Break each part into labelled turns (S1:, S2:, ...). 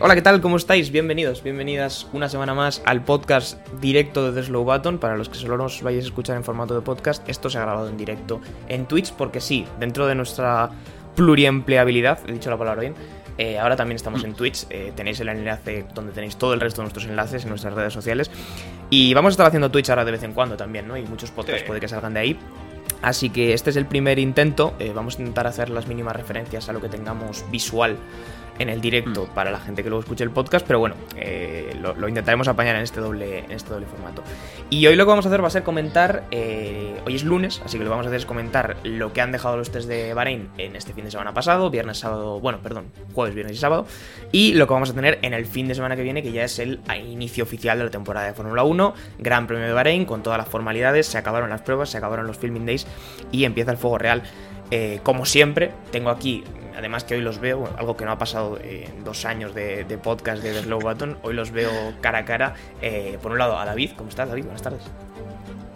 S1: Hola, ¿qué tal? ¿Cómo estáis? Bienvenidos, bienvenidas una semana más al podcast directo de The Slow Button. Para los que solo nos vayáis a escuchar en formato de podcast, esto se ha grabado en directo en Twitch porque sí, dentro de nuestra pluriempleabilidad, he dicho la palabra bien, eh, ahora también estamos en Twitch, eh, tenéis el enlace donde tenéis todo el resto de nuestros enlaces en nuestras redes sociales. Y vamos a estar haciendo Twitch ahora de vez en cuando también, ¿no? Y muchos podcasts
S2: Sí.
S1: puede que salgan de ahí. Así que este es el primer intento. eh, vamos a intentar hacer las mínimas referencias a lo que tengamos visual en el directo para la gente que luego escuche el podcast, pero bueno, eh, lo, lo intentaremos apañar en este, doble, en este doble formato. Y hoy lo que vamos a hacer va a ser comentar, eh, hoy es lunes, así que lo que vamos a hacer es comentar lo que han dejado los test de Bahrein en este fin de semana pasado, viernes, sábado, bueno, perdón, jueves, viernes y sábado, y lo que vamos a tener en el fin de semana que viene, que ya es el inicio oficial de la temporada de Fórmula 1, Gran Premio de Bahrein, con todas las formalidades, se acabaron las pruebas, se acabaron los filming days y empieza el fuego real. Eh, como siempre, tengo aquí, además que hoy los veo, algo que no ha pasado en dos años de, de podcast de The Slow Button, hoy los veo cara a cara. Eh, por un lado, a David, ¿cómo estás, David? Buenas tardes.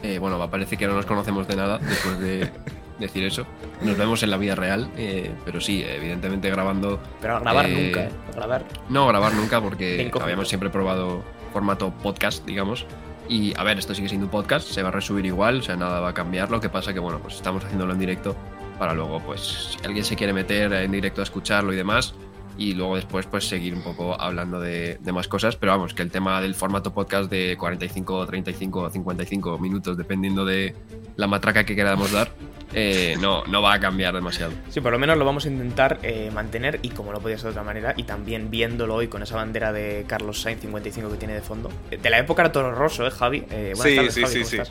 S3: Eh, bueno, parece que no nos conocemos de nada después de decir eso. Nos vemos en la vida real, eh, pero sí, evidentemente grabando.
S1: Pero a grabar
S3: Eh,
S1: nunca, ¿eh? A grabar.
S3: No grabar nunca porque habíamos siempre probado formato podcast, digamos. Y a ver, esto sigue siendo un podcast, se va a resubir igual, o sea, nada va a cambiar. Lo que pasa que, bueno, pues estamos haciéndolo en directo para luego, pues, si alguien se quiere meter en directo a escucharlo y demás. Y luego después, pues, seguir un poco hablando de, de más cosas. Pero vamos, que el tema del formato podcast de 45, 35, 55 minutos, dependiendo de la matraca que queramos dar, eh, no, no va a cambiar demasiado.
S1: Sí, por lo menos lo vamos a intentar eh, mantener y como no podía ser de otra manera, y también viéndolo hoy con esa bandera de Carlos Sainz 55 que tiene de fondo. De la época era Toro Rosso, ¿eh, Javi? Eh, buenas
S2: Sí,
S1: tardes,
S2: sí,
S1: Javi,
S2: sí,
S1: ¿cómo
S2: sí.
S1: estás?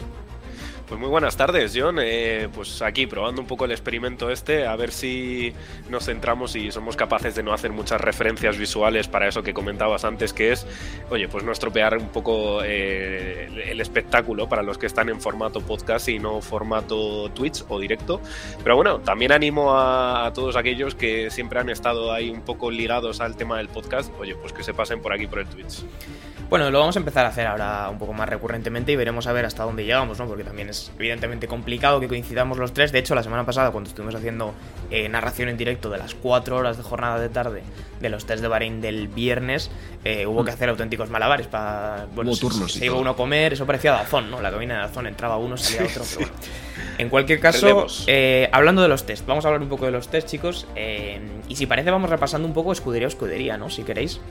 S2: Pues muy buenas tardes, John. Eh, pues aquí probando un poco el experimento este, a ver si nos centramos y somos capaces de no hacer muchas referencias visuales para eso que comentabas antes, que es, oye, pues no estropear un poco eh, el- espectáculo para los que están en formato podcast y no formato Twitch o directo. Pero bueno, también animo a todos aquellos que siempre han estado ahí un poco ligados al tema del podcast, oye, pues que se pasen por aquí por el Twitch.
S1: Bueno, lo vamos a empezar a hacer ahora un poco más recurrentemente y veremos a ver hasta dónde llegamos, ¿no? Porque también es evidentemente complicado que coincidamos los tres. De hecho, la semana pasada, cuando estuvimos haciendo eh, narración en directo de las cuatro horas de jornada de tarde de los test de Bahrein del viernes, eh, hubo que hacer auténticos malabares para. Bueno,
S3: Hubo turnos
S1: Se iba uno a comer, eso parecía Dazón, ¿no? La cabina de Dazón entraba uno, salía otro, pero bueno. En cualquier caso, eh, hablando de los test, vamos a hablar un poco de los test, chicos. eh, y si parece, vamos repasando un poco escudería a escudería, ¿no? Si queréis.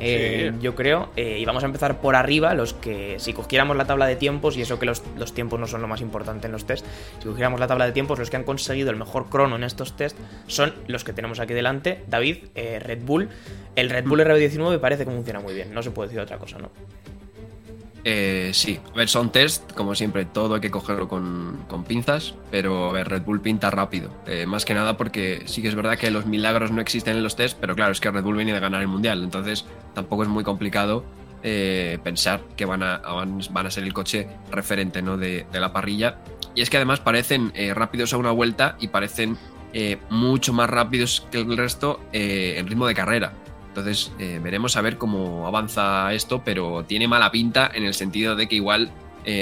S1: Eh,
S2: Sí.
S1: Yo creo, eh, y vamos a empezar por arriba, los que si cogiéramos la tabla de tiempos, y eso que los, los tiempos no son lo más importante en los test, si cogiéramos la tabla de tiempos, los que han conseguido el mejor crono en estos test son los que tenemos aquí delante, David, eh, Red Bull. El Red Bull RB19 parece que funciona muy bien, no se puede decir otra cosa, ¿no?
S3: Eh, sí, a ver, son test, como siempre, todo hay que cogerlo con, con pinzas, pero a ver, Red Bull pinta rápido. Eh, más que nada porque sí que es verdad que los milagros no existen en los test, pero claro, es que Red Bull viene de ganar el mundial, entonces tampoco es muy complicado eh, pensar que van a, van, a ser el coche referente ¿no? de, de la parrilla. Y es que además parecen eh, rápidos a una vuelta y parecen eh, mucho más rápidos que el resto en ritmo de carrera. Entonces veremos a ver cómo avanza esto, pero tiene mala pinta en el sentido de que igual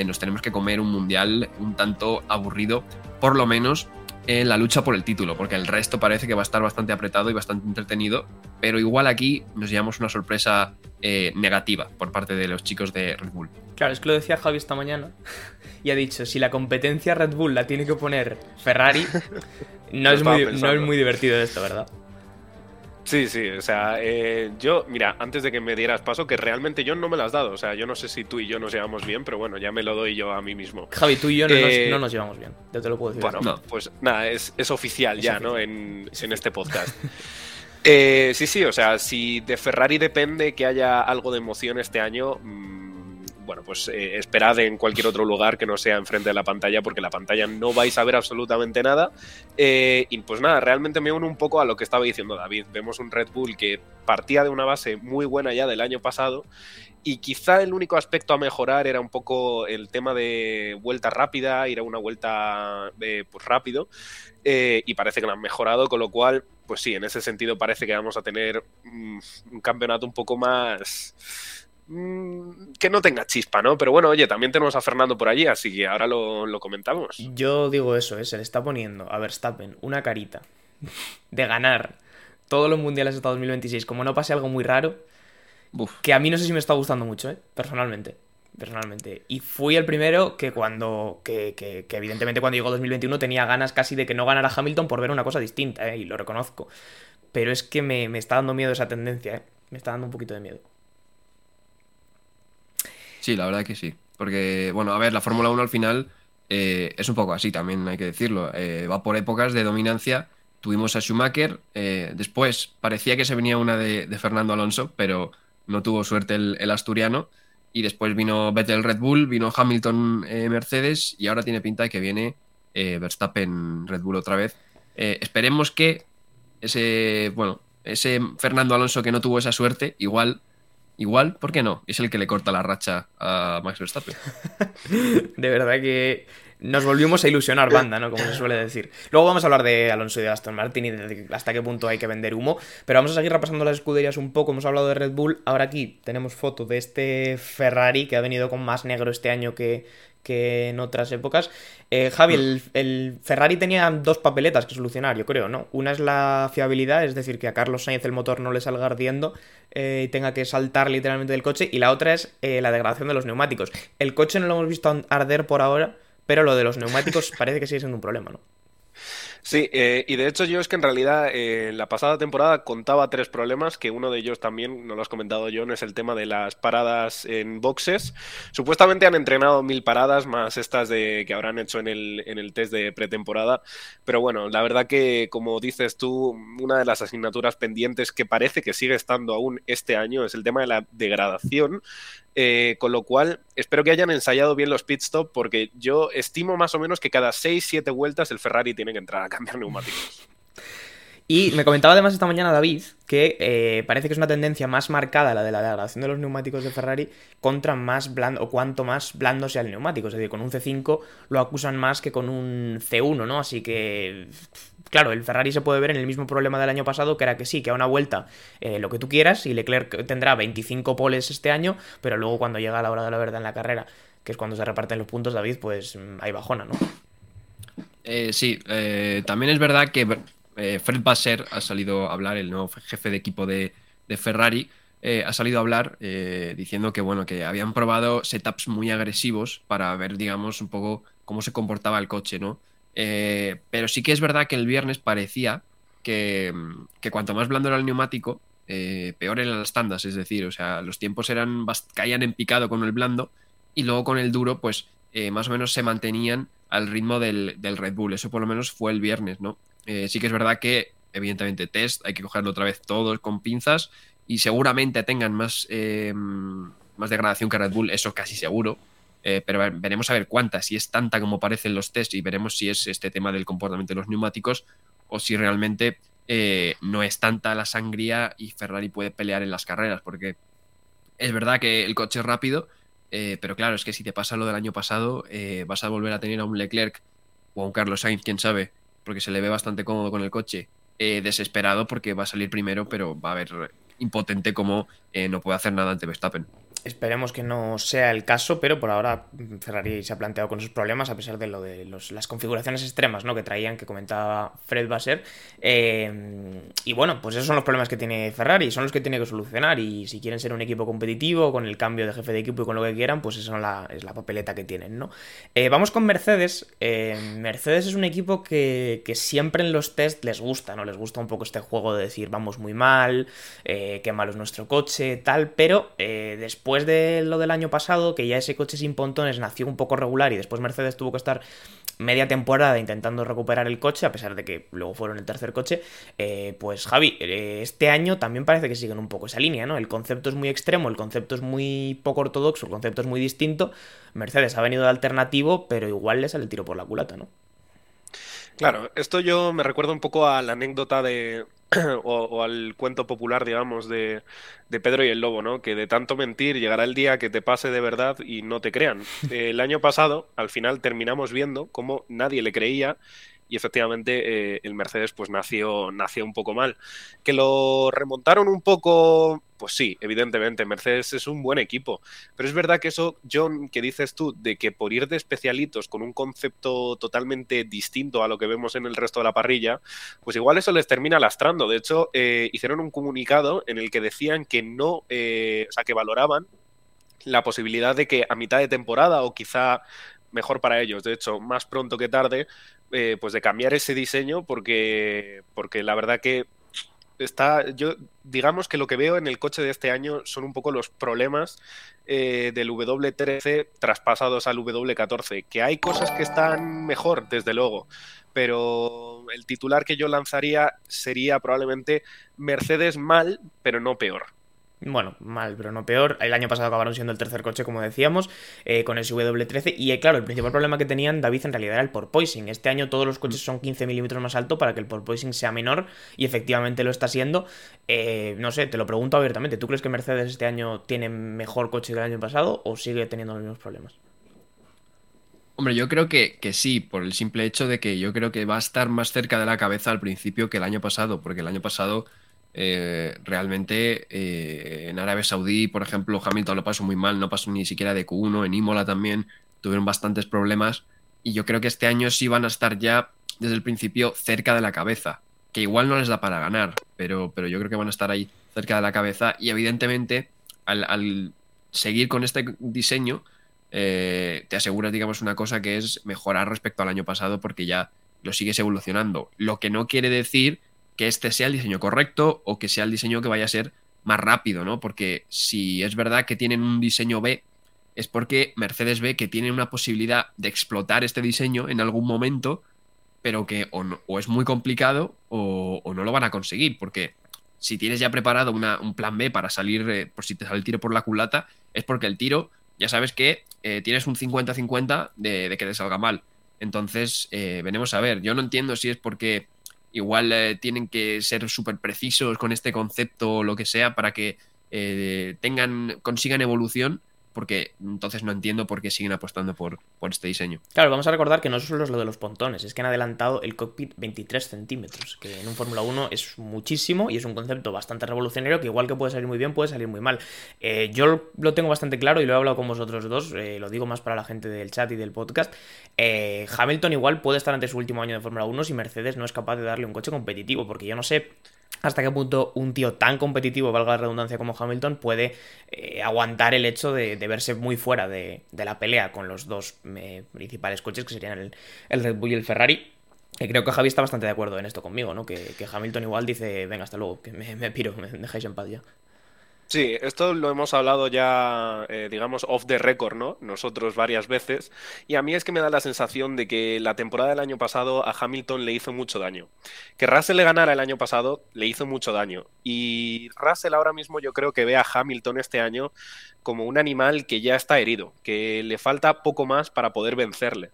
S3: nos tenemos que comer un mundial un tanto aburrido, por lo menos en la lucha por el título, porque el resto parece que va a estar bastante apretado y bastante entretenido, pero igual aquí nos llevamos una sorpresa eh, negativa por parte de los chicos de Red Bull.
S1: Claro, es que lo decía Javi esta mañana y ha dicho, si la competencia Red Bull la tiene que poner Ferrari, no, es muy, no es muy divertido esto, ¿verdad?
S2: Sí, sí, o sea, eh, yo, mira, antes de que me dieras paso, que realmente yo no me lo has dado, o sea, yo no sé si tú y yo nos llevamos bien, pero bueno, ya me lo doy yo a mí mismo.
S1: Javi, tú y yo no,
S2: Eh,
S1: nos, no nos llevamos bien, yo te lo puedo decir.
S2: Bueno.
S3: No.
S2: pues nada, es, es oficial
S1: Es
S2: ya,
S1: oficial.
S2: ¿no? En,
S1: Es
S2: en este podcast. Eh, sí, sí, o sea, si de Ferrari depende que haya algo de emoción este año, mm, bueno, pues eh, esperad en cualquier otro lugar que no sea enfrente de la pantalla, porque la pantalla no vais a ver absolutamente nada. Eh, y pues nada, realmente me uno un poco a lo que estaba diciendo David. Vemos un Red Bull que partía de una base muy buena ya del año pasado y quizá el único aspecto a mejorar era un poco el tema de vuelta rápida, ir a una vuelta pues rápido, eh, y parece que lo han mejorado, con lo cual, pues sí, en ese sentido parece que vamos a tener mm, un campeonato un poco más mm, que no tenga chispa, ¿no? Pero bueno, oye, también tenemos a Fernando por allí, así que ahora lo, lo comentamos.
S1: Yo digo eso, ¿eh? se le está poniendo a Verstappen una carita de ganar todos los mundiales hasta 2026, como no pase algo muy raro, que a mí no sé si me está gustando mucho, ¿eh? Personalmente. Personalmente. Y fui el primero que cuando. Que, que, evidentemente cuando llegó 2021 tenía ganas casi de que no ganara Hamilton por ver una cosa distinta, ¿eh? Y lo reconozco. Pero es que me, está dando miedo esa tendencia, ¿eh? Me está dando un poquito de miedo.
S3: Sí, la verdad que sí. Porque, bueno, a ver, la Fórmula 1 al final eh, es un poco así, también hay que decirlo. Eh, va por épocas de dominancia. Tuvimos a Schumacher, eh, después parecía que se venía una de, Fernando Alonso, pero no tuvo suerte el, asturiano. Y después vino Vettel Red Bull, vino Hamilton Mercedes y ahora tiene pinta de que viene Verstappen Red Bull otra vez. Esperemos que ese, bueno, ese Fernando Alonso que no tuvo esa suerte, igual, igual, ¿por qué no? Es el que le corta la racha a Max Verstappen.
S1: de verdad que nos volvimos a ilusionar banda, ¿no? Como se suele decir. Luego vamos a hablar de Alonso y de Aston Martin y de hasta qué punto hay que vender humo. Pero vamos a seguir repasando las escuderías un poco. Hemos hablado de Red Bull. Ahora aquí tenemos foto de este Ferrari que ha venido con más negro este año que, que en otras épocas. Eh, Javi, el, Ferrari tenía dos papeletas que solucionar, yo creo, ¿no? Una es la fiabilidad, es decir, que a Carlos Sainz el motor no le salga ardiendo eh, y tenga que saltar literalmente del coche. Y la otra es eh, la degradación de los neumáticos. El coche no lo hemos visto arder por ahora pero lo de los neumáticos parece que sigue siendo un problema, ¿no?
S2: Sí, eh, y de hecho yo es que en realidad eh, la pasada temporada contaba tres problemas, que uno de ellos también, no lo has comentado John, es el tema de las paradas en boxes. Supuestamente han entrenado mil paradas, más estas de que habrán hecho en el, en el test de pretemporada. Pero bueno, la verdad que, como dices tú, una de las asignaturas pendientes que parece que sigue estando aún este año es el tema de la degradación. Eh, con lo cual, espero que hayan ensayado bien los pit stop porque yo estimo más o menos que cada 6-7 vueltas el Ferrari tiene que entrar a cambiar neumáticos.
S1: Y me comentaba además esta mañana David que eh, parece que es una tendencia más marcada la de la degradación de los neumáticos de Ferrari contra más blando o cuanto más blando sea el neumático. Es decir, con un C5 lo acusan más que con un C1, ¿no? Así que, claro, el Ferrari se puede ver en el mismo problema del año pasado, que era que sí, que a una vuelta eh, lo que tú quieras y Leclerc tendrá 25 poles este año, pero luego cuando llega la hora de la verdad en la carrera, que es cuando se reparten los puntos, David, pues hay bajona, ¿no?
S3: Eh, sí, también es verdad que eh, Fred Basser ha salido a hablar, el nuevo jefe de equipo de, Ferrari, eh, ha salido a hablar eh, diciendo que bueno, que habían probado setups muy agresivos para ver, digamos, un poco cómo se comportaba el coche, ¿no? pero sí que es verdad que el viernes parecía que, cuanto más blando era el neumático, peor eran las tandas, es decir, o sea, los tiempos eran caían en picado con el blando y luego con el duro, pues más o menos se mantenían al ritmo del, del Red Bull. Eso por lo menos fue el viernes, ¿no? Eh, sí que es verdad que, evidentemente, test, hay que cogerlo otra vez todo con pinzas y seguramente tengan más, eh, más degradación que Red Bull, eso casi seguro. Eh, pero veremos a ver cuánta, si es tanta como parecen los test y veremos si es este tema del comportamiento de los neumáticos o si realmente no es tanta la sangría y Ferrari puede pelear en las carreras, porque es verdad que el coche es rápido, pero claro, es que si te pasa lo del año pasado, vas a volver a tener a un Leclerc o a un Carlos Sainz, quién sabe, porque se le ve bastante cómodo con el coche, eh, desesperado porque va a salir primero, pero va a ver impotente como eh, no puede hacer nada ante Verstappen.
S1: Esperemos que no sea el caso, pero por ahora Ferrari se ha planteado con sus problemas, a pesar de lo de las configuraciones extremas ¿no? que traían, que comentaba Fred Basser. Eh, y bueno, pues esos son los problemas que tiene Ferrari, son los que tiene que solucionar. Y si quieren ser un equipo competitivo, con el cambio de jefe de equipo y con lo que quieran, pues esa es la, papeleta que tienen. ¿no? Eh, vamos con Mercedes. Eh, Mercedes es un equipo que, siempre en los test les gusta, ¿no? Les gusta un poco este juego de decir vamos muy mal, qué malo es nuestro coche, tal, pero después después de lo del año pasado, que ya ese coche sin pontones nació un poco regular y después Mercedes tuvo que estar media temporada intentando recuperar el coche, a pesar de que luego fueron el tercer coche, eh, pues Javi, eh, este año también parece que siguen un poco esa línea, ¿no? El concepto es muy extremo, el concepto es muy poco ortodoxo, el concepto es muy distinto. Mercedes ha venido de alternativo, pero igual le sale el tiro por la culata, ¿no?
S2: Claro, esto yo me recuerda un poco a la anécdota de, o, al cuento popular, digamos, de, de, Pedro y el Lobo, ¿no? Que de tanto mentir llegará el día que te pase de verdad y no te crean. El año pasado, al final, terminamos viendo cómo nadie le creía y efectivamente eh, el Mercedes pues nació, nació un poco mal. Que lo remontaron un poco, pues sí, evidentemente, Mercedes es un buen equipo, pero es verdad que eso, John, que dices tú, de que por ir de especialitos con un concepto totalmente distinto a lo que vemos en el resto de la parrilla, pues igual eso les termina lastrando. De hecho, eh, hicieron un comunicado en el que decían que no, eh, o sea, que valoraban la posibilidad de que a mitad de temporada o quizá mejor para ellos, de hecho, más pronto que tarde, eh, pues de cambiar ese diseño porque, porque la verdad que está, yo digamos que lo que veo en el coche de este año son un poco los problemas eh, del W13 traspasados al W14, que hay cosas que están mejor, desde luego, pero el titular que yo lanzaría sería probablemente Mercedes mal, pero no peor.
S1: Bueno, mal, pero no peor. El año pasado acabaron siendo el tercer coche, como decíamos, eh, con ese W13. Y eh, claro, el principal problema que tenían David en realidad era el porpoising. Este año todos los coches son 15 milímetros más alto para que el porpoising sea menor y efectivamente lo está siendo. Eh, no sé, te lo pregunto abiertamente. ¿Tú crees que Mercedes este año tiene mejor coche que el año pasado o sigue teniendo los mismos problemas?
S3: Hombre, yo creo que, que, sí, por el simple hecho de que yo creo que va a estar más cerca de la cabeza al principio que el año pasado, porque el año pasado eh, realmente eh, en Arabia Saudí, por ejemplo, Hamilton lo pasó muy mal, no pasó ni siquiera de Q1, en Imola también tuvieron bastantes problemas y yo creo que este año sí van a estar ya desde el principio cerca de la cabeza, que igual no les da para ganar, pero, pero yo creo que van a estar ahí cerca de la cabeza y evidentemente al, seguir con este diseño eh, te aseguras, digamos, una cosa que es mejorar respecto al año pasado porque ya lo sigues evolucionando, lo que no quiere decir que este sea el diseño correcto o que sea el diseño que vaya a ser más rápido, ¿no? Porque si es verdad que tienen un diseño B, es porque Mercedes ve que tiene una posibilidad de explotar este diseño en algún momento, pero que o, es muy complicado o, no lo van a conseguir, porque si tienes ya preparado un plan B para salir, eh, por si te sale el tiro por la culata, es porque el tiro, ya sabes que eh, tienes un 50-50 de, que te salga mal. Entonces, eh, venimos a ver, yo no entiendo si es porque igual eh, tienen que ser súper precisos con este concepto o lo que sea para que eh, tengan, consigan evolución porque entonces no entiendo por qué siguen apostando por, este diseño.
S1: Claro, vamos a recordar que no solo es lo de los pontones, es que han adelantado el cockpit 23 centímetros, que en un Fórmula 1 es muchísimo y es un concepto bastante revolucionario que igual que puede salir muy bien, puede salir muy mal. Eh, yo lo tengo bastante claro y lo he hablado con vosotros dos, eh, lo digo más para la gente del chat y del podcast. Eh, Hamilton igual puede estar ante su último año de Fórmula 1 si Mercedes no es capaz de darle un coche competitivo, porque yo no sé hasta qué punto un tío tan competitivo, valga la redundancia, como Hamilton, puede eh, aguantar el hecho de, verse muy fuera de, la pelea con los dos eh, principales coches, que serían el, Red Bull y el Ferrari. Y creo que Javi está bastante de acuerdo en esto conmigo, ¿no? Que, Hamilton igual dice, venga, hasta luego, que me, me piro, me dejáis en paz ya.
S2: Sí, esto lo hemos hablado ya, eh, digamos, off the record, ¿no? Nosotros varias veces. Y a mí es que me da la sensación de que la temporada del año pasado a Hamilton le hizo mucho daño. Que Russell le ganara el año pasado le hizo mucho daño. Y Russell ahora mismo yo creo que ve a Hamilton este año como un animal que ya está herido, que le falta poco más para poder vencerle.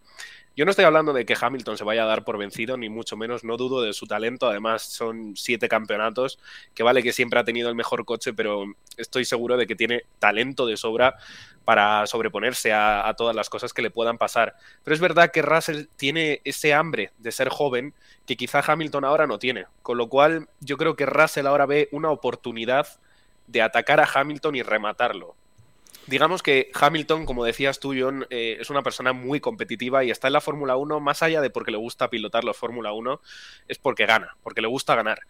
S2: Yo no estoy hablando de que Hamilton se vaya a dar por vencido, ni mucho menos, no dudo de su talento. Además, son siete campeonatos, que vale que siempre ha tenido el mejor coche, pero estoy seguro de que tiene talento de sobra para sobreponerse a, todas las cosas que le puedan pasar. Pero es verdad que Russell tiene ese hambre de ser joven que quizá Hamilton ahora no tiene. Con lo cual, yo creo que Russell ahora ve una oportunidad de atacar a Hamilton y rematarlo digamos que Hamilton, como decías tú, John, eh, es una persona muy competitiva y está en la Fórmula 1, más allá de porque le gusta pilotar la Fórmula 1, es porque gana, porque le gusta ganar.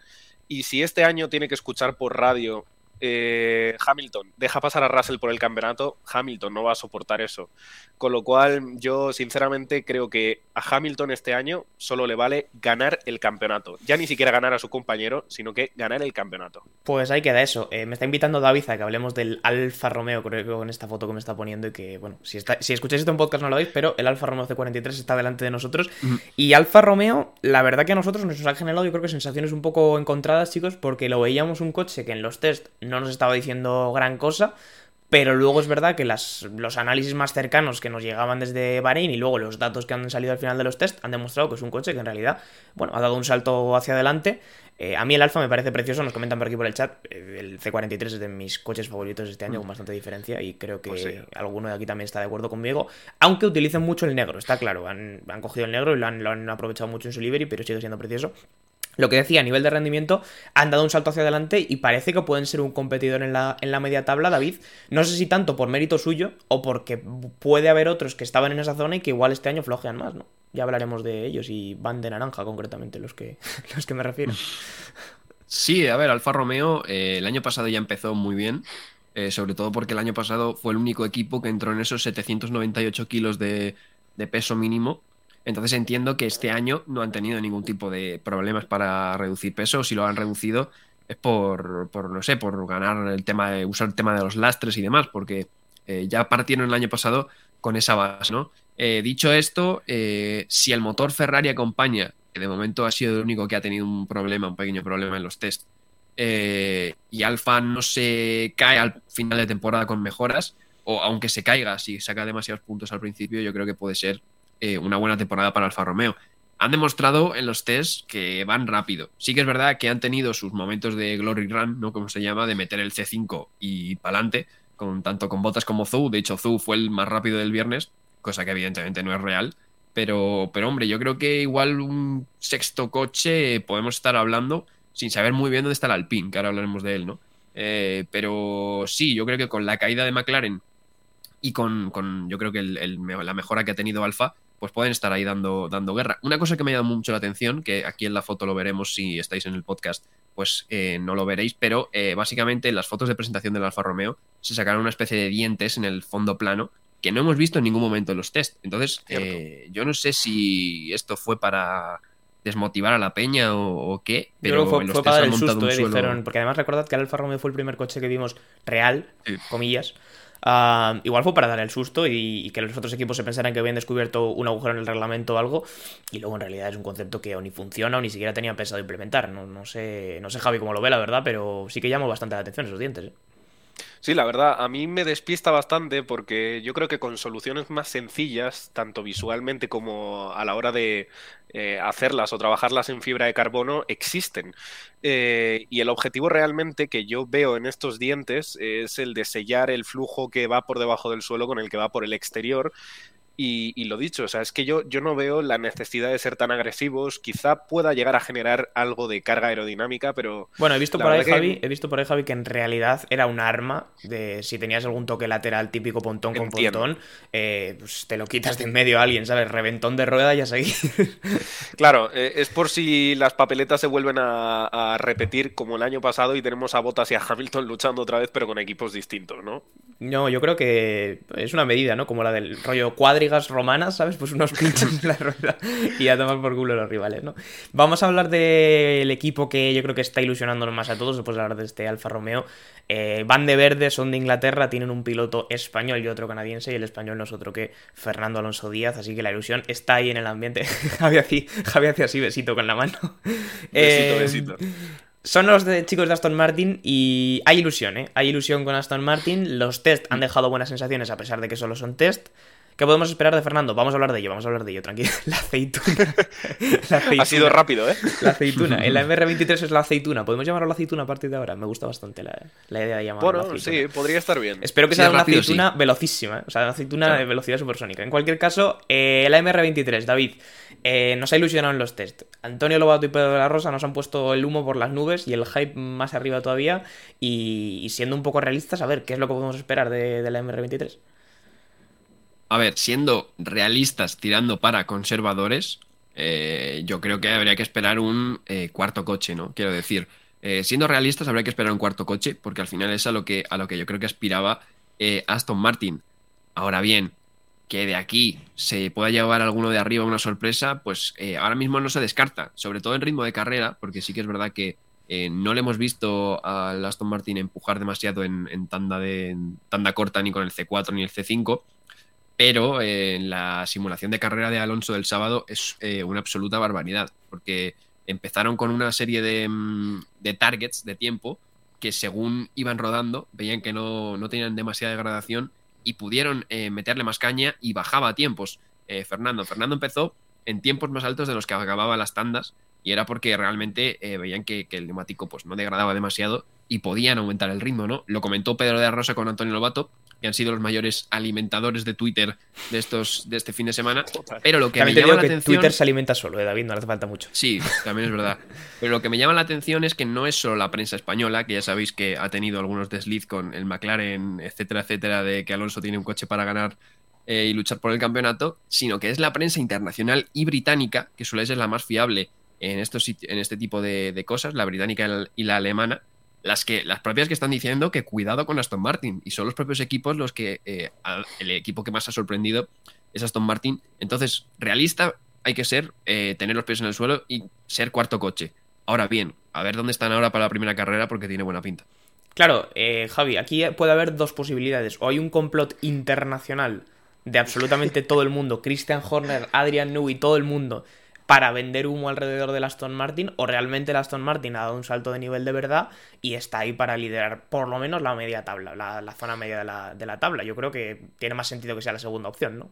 S2: Y si este año tiene que escuchar por radio eh, Hamilton deja pasar a Russell por el campeonato, Hamilton no va a soportar eso. Con lo cual, yo sinceramente creo que a Hamilton este año solo le vale ganar el campeonato. Ya ni siquiera ganar a su compañero, sino que ganar el campeonato.
S1: Pues ahí queda eso. Eh, me está invitando David a que hablemos del Alfa Romeo, creo que con esta foto que me está poniendo y que, bueno, si, está, si escucháis esto en podcast no lo veis, pero el Alfa Romeo C43 está delante de nosotros. Y Alfa Romeo, la verdad que a nosotros nos ha generado, yo creo que sensaciones un poco encontradas, chicos, porque lo veíamos un coche que en los test no nos estaba diciendo gran cosa. Pero luego es verdad que las, los análisis más cercanos que nos llegaban desde Bahrein y luego los datos que han salido al final de los test han demostrado que es un coche que en realidad, bueno, ha dado un salto hacia adelante. Eh, a mí el Alfa me parece precioso, nos comentan por aquí por el chat. eh, el C43 es de mis coches favoritos este año, con bastante diferencia, y creo que
S2: Pues sí.
S1: alguno de aquí también está de acuerdo conmigo. Aunque utilicen mucho el negro, está claro. Han, han cogido el negro y lo han, lo han aprovechado mucho en su livery, pero sigue siendo precioso. Lo que decía, a nivel de rendimiento, han dado un salto hacia adelante y parece que pueden ser un competidor en la, en la media tabla, David. No sé si tanto por mérito suyo o porque puede haber otros que estaban en esa zona y que igual este año flojean más, ¿no? Ya hablaremos de ellos y van de naranja, concretamente, los que, los que me refiero.
S3: Sí, a ver, Alfa Romeo eh, el año pasado ya empezó muy bien, eh, sobre todo porque el año pasado fue el único equipo que entró en esos 798 kilos de, de peso mínimo. Entonces entiendo que este año no han tenido ningún tipo de problemas para reducir peso. Si lo han reducido es por, por no sé, por ganar el tema de usar el tema de los lastres y demás, porque eh, ya partieron el año pasado con esa base, ¿no? Eh, dicho esto, eh, si el motor Ferrari acompaña, que de momento ha sido el único que ha tenido un problema, un pequeño problema en los test, y Alfa no se cae al final de temporada con mejoras, o aunque se caiga, si saca demasiados puntos al principio, yo creo que puede ser eh, una buena temporada para Alfa Romeo. Han demostrado en los tests que van rápido. Sí que es verdad que han tenido sus momentos de glory run, ¿no? Como se llama, de meter el C5 y pa'lante, con tanto con botas como Zhou. De hecho, Zhou fue el más rápido del viernes, cosa que evidentemente no es real. Pero, pero hombre, yo creo que igual un sexto coche podemos estar hablando sin saber muy bien dónde está el Alpine, que ahora hablaremos de él, ¿no? Eh, pero sí, yo creo que con la caída de McLaren y con, con yo creo que la mejora que ha tenido Alfa, pues pueden estar ahí dando, dando guerra. Una cosa que me ha llamado mucho la atención, que aquí en la foto lo veremos si estáis en el podcast, pues eh, no lo veréis, pero eh, básicamente en las fotos de presentación del Alfa Romeo se sacaron una especie de dientes en el fondo plano que no hemos visto en ningún momento en los test. Entonces, eh, yo no sé si esto fue para desmotivar a la peña o, o qué, pero
S1: Yo fue,
S3: en los
S1: fue
S3: test
S1: para
S3: han
S1: el
S3: montado
S1: susto,
S3: un
S1: eh,
S3: suelo-
S1: dijeron. Porque además recordad que el Alfa Romeo fue el primer coche que vimos real,
S3: Sí.
S1: comillas. Ah, igual fue para dar el susto y, que los otros equipos se pensaran que habían descubierto un agujero en el reglamento o algo. Y luego en realidad es un concepto que o ni funciona o ni siquiera tenían pensado implementar. No, no sé, no sé Javi cómo lo ve, la verdad, pero sí que llamó bastante la atención esos dientes. ¿eh?
S2: Sí, la verdad, a mí me despista bastante porque yo creo que con soluciones más sencillas, tanto visualmente como a la hora de eh, hacerlas o trabajarlas en fibra de carbono, existen. Eh, y el objetivo realmente que yo veo en estos dientes es el de sellar el flujo que va por debajo del suelo con el que va por el exterior. Y, y lo dicho, o sea, es que yo, yo no veo la necesidad de ser tan agresivos. Quizá pueda llegar a generar algo de carga aerodinámica, pero
S1: Bueno, he visto por ahí,
S2: que-
S1: Javi, he visto por ahí, Javi, que en realidad era un arma de si tenías algún toque lateral típico pontón con
S2: Entiendo.
S1: pontón, eh, pues te lo quitas de en medio a alguien, ¿sabes? Reventón de rueda y a seguir.
S2: Claro, eh, es por si las papeletas se vuelven a, a repetir como el año pasado y tenemos a Bottas y a Hamilton luchando otra vez, pero con equipos distintos, ¿no?
S1: No, yo creo que es una medida, ¿no? Como la del rollo cuadrigas romanas, ¿sabes? Pues unos pinchos en la rueda y a tomar por culo los rivales, ¿no? Vamos a hablar del equipo que yo creo que está ilusionándonos más a todos después de hablar de este Alfa Romeo. Eh, van de verde, son de Inglaterra, tienen un piloto español y otro canadiense y el español no es otro que Fernando Alonso Díaz, así que la ilusión está ahí en el ambiente. Javi hacía, Javi hacía así, besito con la mano.
S2: Besito,
S1: Eh,
S2: besito.
S1: Son los chicos de Aston Martin y hay ilusión, ¿eh? Hay ilusión con Aston Martin. Los test han dejado buenas sensaciones a pesar de que solo son test. ¿Qué podemos esperar de Fernando? Vamos a hablar de ello, vamos a hablar de ello, tranquilo. La aceituna. La aceituna.
S2: Ha sido rápido, ¿eh?
S1: La aceituna. El MR23 es la aceituna. ¿Podemos llamarlo la aceituna a partir de ahora? Me gusta bastante la, la idea de llamarlo la
S2: Bueno,
S1: aceituna.
S2: sí, podría estar bien.
S1: Espero que
S3: Sí,
S1: sea una
S3: rápido,
S1: aceituna velocísima, o sea, una aceituna
S3: Claro.
S1: de velocidad supersónica. En cualquier caso, eh, la MR23, David, eh, nos ha ilusionado en los test. Antonio Lobato y Pedro de la Rosa nos han puesto el humo por las nubes y el hype más arriba todavía. Y, y siendo un poco realistas, a ver, ¿qué es lo que podemos esperar de, de la MR23?
S3: A ver, siendo realistas tirando para conservadores, eh, yo creo que habría que esperar un eh, cuarto coche, ¿no? Quiero decir, Eh, siendo realistas, habría que esperar un cuarto coche, porque al final es a lo que, a lo que yo creo que aspiraba Aston Martin. Ahora bien, que de aquí se pueda llevar alguno de arriba una sorpresa, pues ahora mismo no se descarta, sobre todo en ritmo de carrera, porque sí que es verdad que no le hemos visto al Aston Martin empujar demasiado en, tanda, de, tanda corta ni con el C4 ni el C5, pero en la simulación de carrera de Alonso del sábado es una absoluta barbaridad, porque empezaron con una serie mm, de, targets de tiempo que según iban rodando veían que no, tenían demasiada degradación y pudieron eh, meterle más caña y bajaba a tiempos. Eh, Fernando. Fernando empezó en tiempos más altos de los que acababa las tandas y era porque realmente eh, veían que, el neumático pues, no degradaba demasiado y podían aumentar el ritmo, ¿no? Lo comentó Pedro de Rosa con Antonio Lobato que han sido los mayores alimentadores de Twitter de estos de este fin de semana. Pero lo que me llama la atención.
S1: Twitter se alimenta solo, eh, David, no hace falta mucho.
S3: Sí, también es verdad. Pero lo que me llama la atención es que no es solo la prensa española, que ya sabéis que ha tenido algunos desliz con el McLaren, etcétera, etcétera, de que Alonso tiene un coche para ganar eh, y luchar por el campeonato, sino que es la prensa internacional y británica, que suele ser la más fiable en, estos, en este tipo de, de cosas, la británica y la alemana, las, que, las propias que están diciendo que cuidado con Aston Martin. Y son los propios equipos los que eh, el equipo que más ha sorprendido es Aston Martin. Entonces, realista hay que ser, eh, tener los pies en el suelo y ser cuarto coche. Ahora bien, a ver dónde están ahora para la primera carrera porque tiene buena pinta.
S1: Claro, eh, Javi, aquí puede haber dos posibilidades. O hay un complot internacional de absolutamente todo el mundo, Christian Horner, Adrian Newey, todo el mundo, para vender humo alrededor del Aston Martin o realmente el Aston Martin ha dado un salto de nivel de verdad y está ahí para liderar por lo menos la media tabla, la, zona media de la, de la tabla. Yo creo que tiene más sentido que sea la segunda opción, ¿no?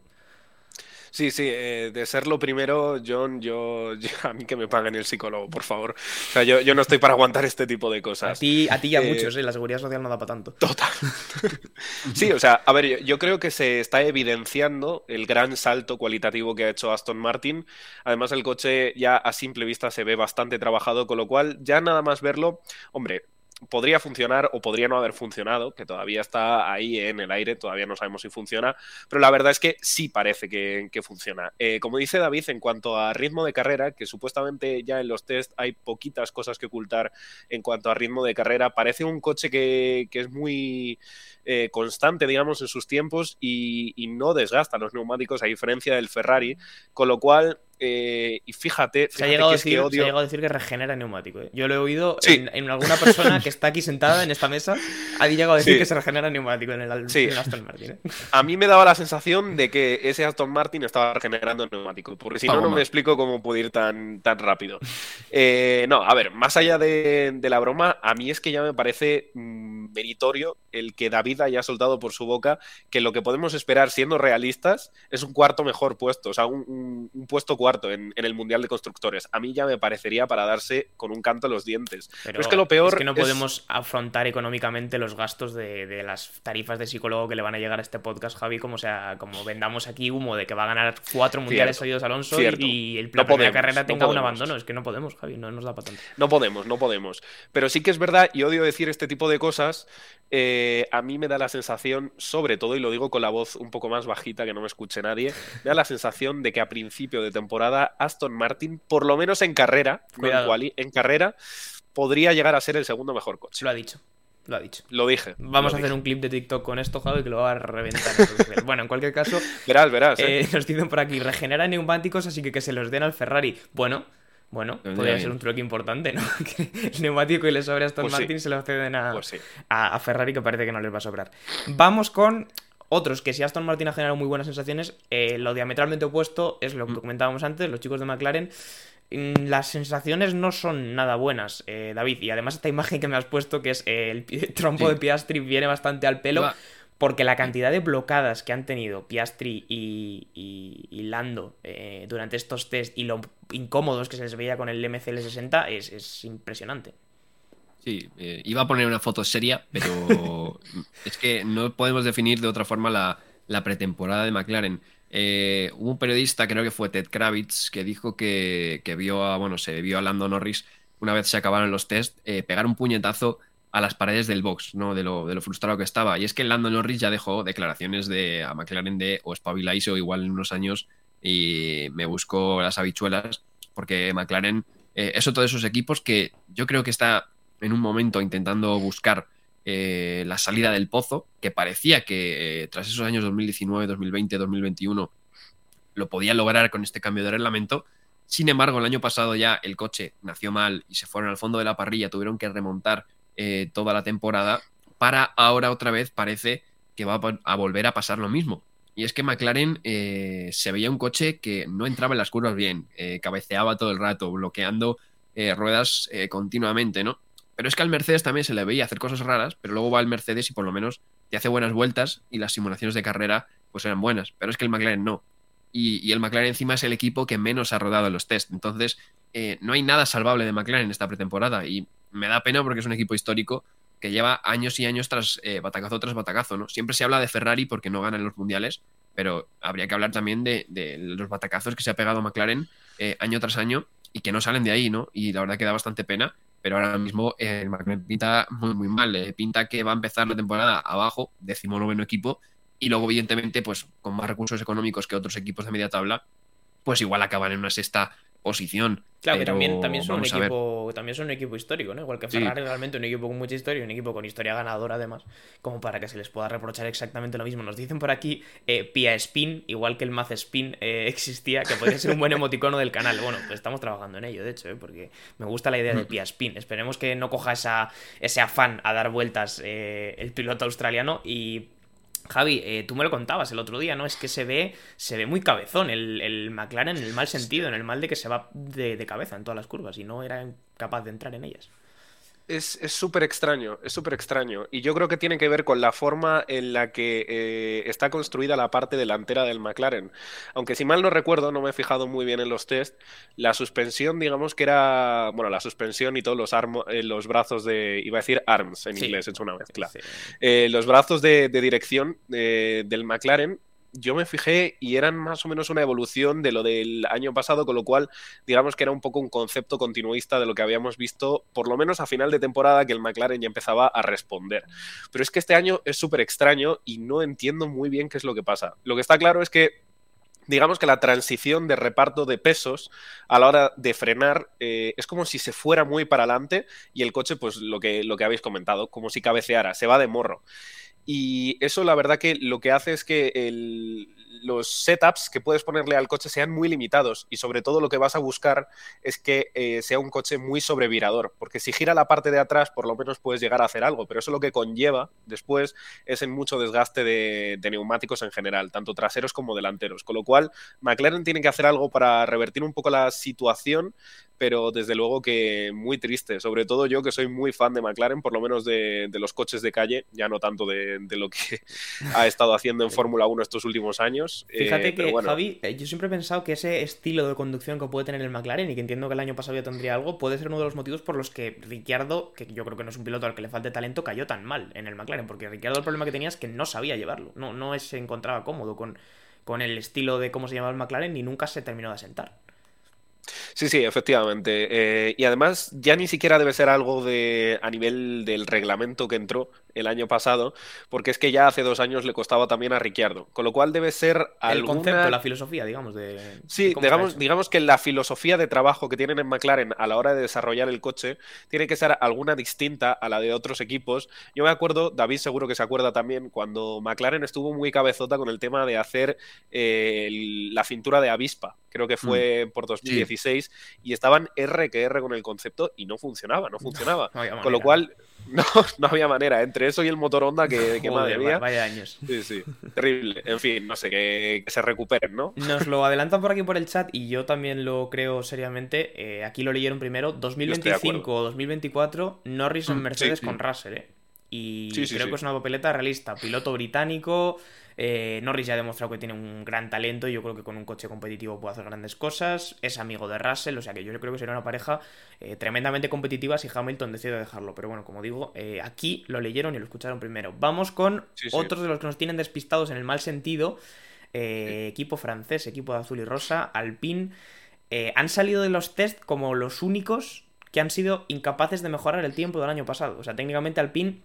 S2: Sí, sí, eh, de ser lo primero, John, yo, a mí que me paguen el psicólogo, por favor. O sea, yo, yo no estoy para aguantar este tipo de cosas.
S1: A ti, a ti y a eh, muchos, ¿eh? La seguridad social no da para tanto.
S2: Total. sí, o sea, a ver, yo, creo que se está evidenciando el gran salto cualitativo que ha hecho Aston Martin. Además, el coche ya a simple vista se ve bastante trabajado, con lo cual ya nada más verlo, hombre, podría funcionar o podría no haber funcionado, que todavía está ahí en el aire, todavía no sabemos si funciona, pero la verdad es que sí parece que, funciona. Eh, como dice David, en cuanto a ritmo de carrera, que supuestamente ya en los test hay poquitas cosas que ocultar en cuanto a ritmo de carrera, parece un coche que, es muy eh, constante, digamos, en sus tiempos y, y no desgasta los neumáticos a diferencia del Ferrari, con lo cual eh, y fíjate,
S1: se, ha llegado a decir, que a decir que regenera neumático. ¿eh? Yo lo he oído en, alguna persona que está aquí sentada en esta mesa. Ha llegado a decir que se regenera neumático en el, Aston Martin. ¿eh?
S2: A mí me daba la sensación de que ese Aston Martin estaba regenerando neumático. Porque si no, no me explico cómo puede ir tan, tan rápido. no, a ver, más allá de, la broma, a mí es que ya me parece mm, meritorio el que David haya soltado por su boca que lo que podemos esperar, siendo realistas, es un cuarto mejor puesto. O sea, un, un puesto cuarto en, el Mundial de Constructores. A mí ya me parecería para darse con un canto a los dientes. Pero, es que lo peor.
S1: Es que no podemos afrontar económicamente los gastos de, las tarifas de psicólogo que le van a llegar a este podcast, Javi, como sea, como vendamos aquí humo de que va a ganar cuatro mundiales seguidos Alonso y el plan de carrera tenga un abandono. Es que no podemos, Javi, no nos da para tanto.
S2: No podemos, no podemos. Pero sí que es verdad, y odio decir este tipo de cosas, eh, a mí me da la sensación, sobre todo, y lo digo con la voz un poco más bajita que no me escuche nadie, me da la sensación de que a principio de temporada Aston Martin, por lo menos en carrera, en, carrera, podría llegar a ser el segundo mejor coche.
S1: Lo ha dicho. Lo ha dicho.
S2: Lo dije.
S1: Vamos
S2: a
S1: hacer un clip de TikTok con esto, Javi, que lo va a reventar. bueno, en cualquier caso.
S2: Verás, verás. Eh,
S1: eh. nos dicen por aquí, regenera neumáticos, así que que se los den al Ferrari. Bueno, bueno, podría ser un truque importante, ¿no? que el neumático y le sobre a Aston pues Martin se lo ceden pues a, a, Ferrari, que parece que no les va a sobrar. Vamos con otros que si Aston Martin ha generado muy buenas sensaciones, eh, lo diametralmente opuesto es lo que mm. comentábamos antes, los chicos de McLaren. Mm, las sensaciones no son nada buenas, eh, David. Y además esta imagen que me has puesto, que es el trompo de Piastri, viene bastante al pelo. Porque la cantidad de blocadas que han tenido Piastri y, Lando eh, durante estos test y lo incómodos que se les veía con el MCL60 es, es impresionante.
S3: Sí, eh, iba a poner una foto seria, pero es que no podemos definir de otra forma la, pretemporada de McLaren. Eh, hubo un periodista, creo que fue Ted Kravitz, que dijo que, vio a, bueno, se vio a Lando Norris una vez se acabaron los test, eh, pegar un puñetazo a las paredes del box, ¿no? De lo, de lo frustrado que estaba. Y es que Lando Norris ya dejó declaraciones de a McLaren de o espabiláis o igual en unos años y me busco las habichuelas, porque McLaren es otro de esos equipos que yo creo que está en un momento intentando buscar eh, la salida del pozo, que parecía que eh, tras esos años 2019, 2020, 2021 lo podía lograr con este cambio de reglamento. Sin embargo, el año pasado ya el coche nació mal y se fueron al fondo de la parrilla, tuvieron que remontar eh, toda la temporada. Para ahora otra vez parece que va a volver a pasar lo mismo. Y es que McLaren se veía un coche que no entraba en las curvas bien, cabeceaba todo el rato, bloqueando ruedas continuamente, ¿no? Pero es que al Mercedes también se le veía hacer cosas raras, pero luego va al Mercedes y por lo menos te hace buenas vueltas y las simulaciones de carrera pues eran buenas. Pero es que el McLaren no. Y, el McLaren encima es el equipo que menos ha rodado en los test. Entonces, eh, no hay nada salvable de McLaren en esta pretemporada. Y me da pena porque es un equipo histórico que lleva años y años tras eh, batacazo tras batacazo. ¿no? Siempre se habla de Ferrari porque no ganan los mundiales, pero habría que hablar también de, los batacazos que se ha pegado McLaren eh, año tras año y que no salen de ahí, ¿no? Y la verdad que da bastante pena pero ahora mismo el McLaren pinta muy, muy mal. Eh, pinta que va a empezar la temporada abajo, decimonoveno equipo, y luego, evidentemente, pues con más recursos económicos que otros equipos de media tabla, pues igual acaban en una sexta posición.
S1: Claro, que también, también, son un equipo, también son un equipo histórico, ¿no? Igual que Ferrari, realmente un equipo con mucha historia y un equipo con historia ganadora, además, como para que se les pueda reprochar exactamente lo mismo. Nos dicen por aquí eh, Pia Spin, igual que el Math Spin eh, existía, que podría ser un buen emoticono del canal. Bueno, pues estamos trabajando en ello, de hecho, ¿eh? porque me gusta la idea de mm. Pia Spin. Esperemos que no coja esa, ese afán a dar vueltas eh, el piloto australiano y Javi, eh, tú me lo contabas el otro día, ¿no? Es que se ve, se ve muy cabezón el, el McLaren en el mal sentido, en el mal de que se va de, de cabeza en todas las curvas y no era capaz de entrar en ellas
S2: es súper extraño, es súper extraño. Y yo creo que tiene que ver con la forma en la que eh, está construida la parte delantera del McLaren. Aunque si mal no recuerdo, no me he fijado muy bien en los test, la suspensión, digamos que era, bueno, la suspensión y todos los, eh, los brazos de, iba a decir arms en inglés, es una mezcla. Eh, los brazos de, dirección del McLaren yo me fijé y eran más o menos una evolución de lo del año pasado, con lo cual digamos que era un poco un concepto continuista de lo que habíamos visto, por lo menos a final de temporada, que el McLaren ya empezaba a responder. Pero es que este año es súper extraño y no entiendo muy bien qué es lo que pasa. Lo que está claro es que digamos que la transición de reparto de pesos a la hora de frenar eh, es como si se fuera muy para adelante y el coche, pues lo que, lo que habéis comentado, como si cabeceara, se va de morro. Y eso la verdad que lo que hace es que los setups que puedes ponerle al coche sean muy limitados y sobre todo lo que vas a buscar es que eh, sea un coche muy sobrevirador, porque si gira la parte de atrás por lo menos puedes llegar a hacer algo, pero eso lo que conlleva después es mucho desgaste de, neumáticos en general, tanto traseros como delanteros, con lo cual McLaren tiene que hacer algo para revertir un poco la situación, pero desde luego que muy triste, sobre todo yo que soy muy fan de McLaren, por lo menos de, los coches de calle, ya no tanto de, de lo que ha estado haciendo en Fórmula 1 estos últimos años,
S1: Fíjate eh, que, Javi, eh, yo siempre he pensado que ese estilo de conducción que puede tener el McLaren y que entiendo que el año pasado ya tendría algo, puede ser uno de los motivos por los que Ricciardo, que yo creo que no es un piloto al que le falte talento, cayó tan mal en el McLaren. Porque Ricciardo el problema que tenía es que no sabía llevarlo. No, no se encontraba cómodo con, con el estilo de cómo se llamaba el McLaren y nunca se terminó de asentar.
S2: Sí, sí, efectivamente. Eh, y además ya ni siquiera debe ser algo de a nivel del reglamento que entró el año pasado, porque es que ya hace dos años le costaba también a Ricciardo. Con lo cual debe ser
S1: el concepto, la filosofía, digamos. De...
S2: Sí, digamos, digamos que la filosofía de trabajo que tienen en McLaren a la hora de desarrollar el coche tiene que ser alguna distinta a la de otros equipos. Yo me acuerdo, David seguro que se acuerda también, cuando McLaren estuvo muy cabezota con el tema de hacer eh, la cintura de avispa. Creo que fue mm. por 2016 y estaban R que R con el concepto y no funcionaba, no funcionaba. con lo cual no, no había manera. Entre eso y el motor Honda, que, que madre mía.
S1: Vaya años.
S2: Sí, sí. Terrible. En fin, no sé, que, se recuperen, ¿no?
S1: Nos lo adelantan por aquí por el chat y yo también lo creo seriamente. Eh, aquí lo leyeron primero. 2025 o 2024, Norris en mm, Mercedes con Russell, ¿eh? Y creo que es una papeleta realista. Piloto británico, eh, Norris ya ha demostrado que tiene un gran talento y yo creo que con un coche competitivo puede hacer grandes cosas. Es amigo de Russell, o sea que yo creo que será una pareja eh, tremendamente competitiva si Hamilton decide dejarlo. Pero bueno, como digo, eh, aquí lo leyeron y lo escucharon primero. Vamos con otros de los que nos tienen despistados en el mal sentido. equipo francés, equipo de azul y rosa, Alpine. han salido de los test como los únicos que han sido incapaces de mejorar el tiempo del año pasado. O sea, técnicamente Alpine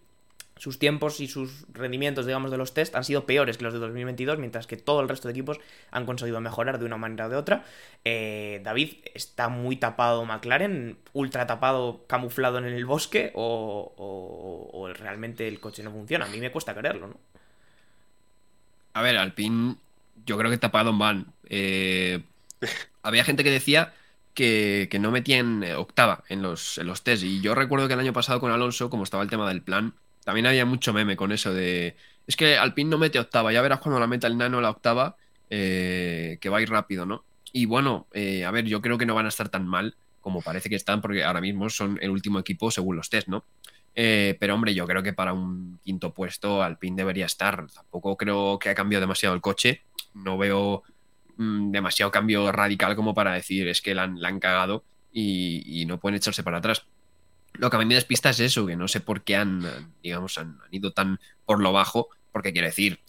S1: sus tiempos y sus rendimientos, digamos, de los test han sido peores que los de 2022, mientras que todo el resto de equipos han conseguido mejorar de una manera o de otra. Eh, David, ¿está muy tapado McLaren? ¿Ultra tapado, camuflado en el bosque? O, realmente el coche no funciona? A mí me cuesta creerlo, ¿no?
S3: A ver, Alpine, yo creo que tapado van. Eh, había gente que decía que, no metían octava en los, en los test. Y yo recuerdo que el año pasado con Alonso, como estaba el tema del plan, también había mucho meme con eso de. Es que Alpine no mete octava, ya verás cuando la meta el nano la octava, eh, que va a ir rápido, ¿no? Y bueno, eh, a ver, yo creo que no van a estar tan mal como parece que están, porque ahora mismo son el último equipo según los test, ¿no? Eh, pero hombre, yo creo que para un quinto puesto Alpine debería estar. Tampoco creo que ha cambiado demasiado el coche. No veo mm, demasiado cambio radical como para decir es que la han, cagado y, no pueden echarse para atrás. Lo que a mí me despista es eso, que no sé por qué han, digamos, han, ido tan por lo bajo, porque quiero decir,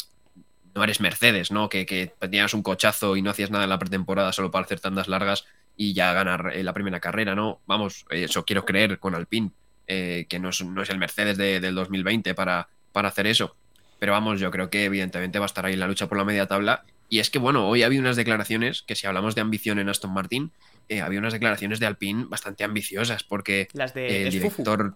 S3: no eres Mercedes, ¿no? Que, que tenías un cochazo y no hacías nada en la pretemporada solo para hacer tandas largas y ya ganar eh, la primera carrera, ¿no? Vamos, eso quiero creer con Alpine, eh, que no es, el Mercedes del 2020 para, para hacer eso. Pero vamos, yo creo que evidentemente va a estar ahí en la lucha por la media tabla. Y es que, bueno, hoy ha habido unas declaraciones que si hablamos de ambición en Aston Martin, eh, había unas declaraciones de Alpine bastante ambiciosas, porque
S1: Las de
S3: el director.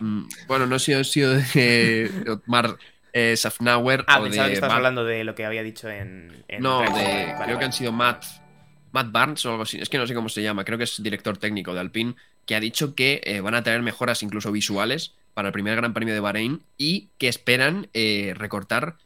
S3: Mm, bueno, no sé si sido de Otmar eh, Safnauer.
S1: Ah, pensaba que estabas hablando de lo que había dicho en.
S3: no, creo que han sido Matt, Matt Barnes o algo así. Es que no sé cómo se llama. Creo que es director técnico de Alpine, que ha dicho que eh, van a tener mejoras incluso visuales para el primer Gran Premio de Bahrein y que esperan recortar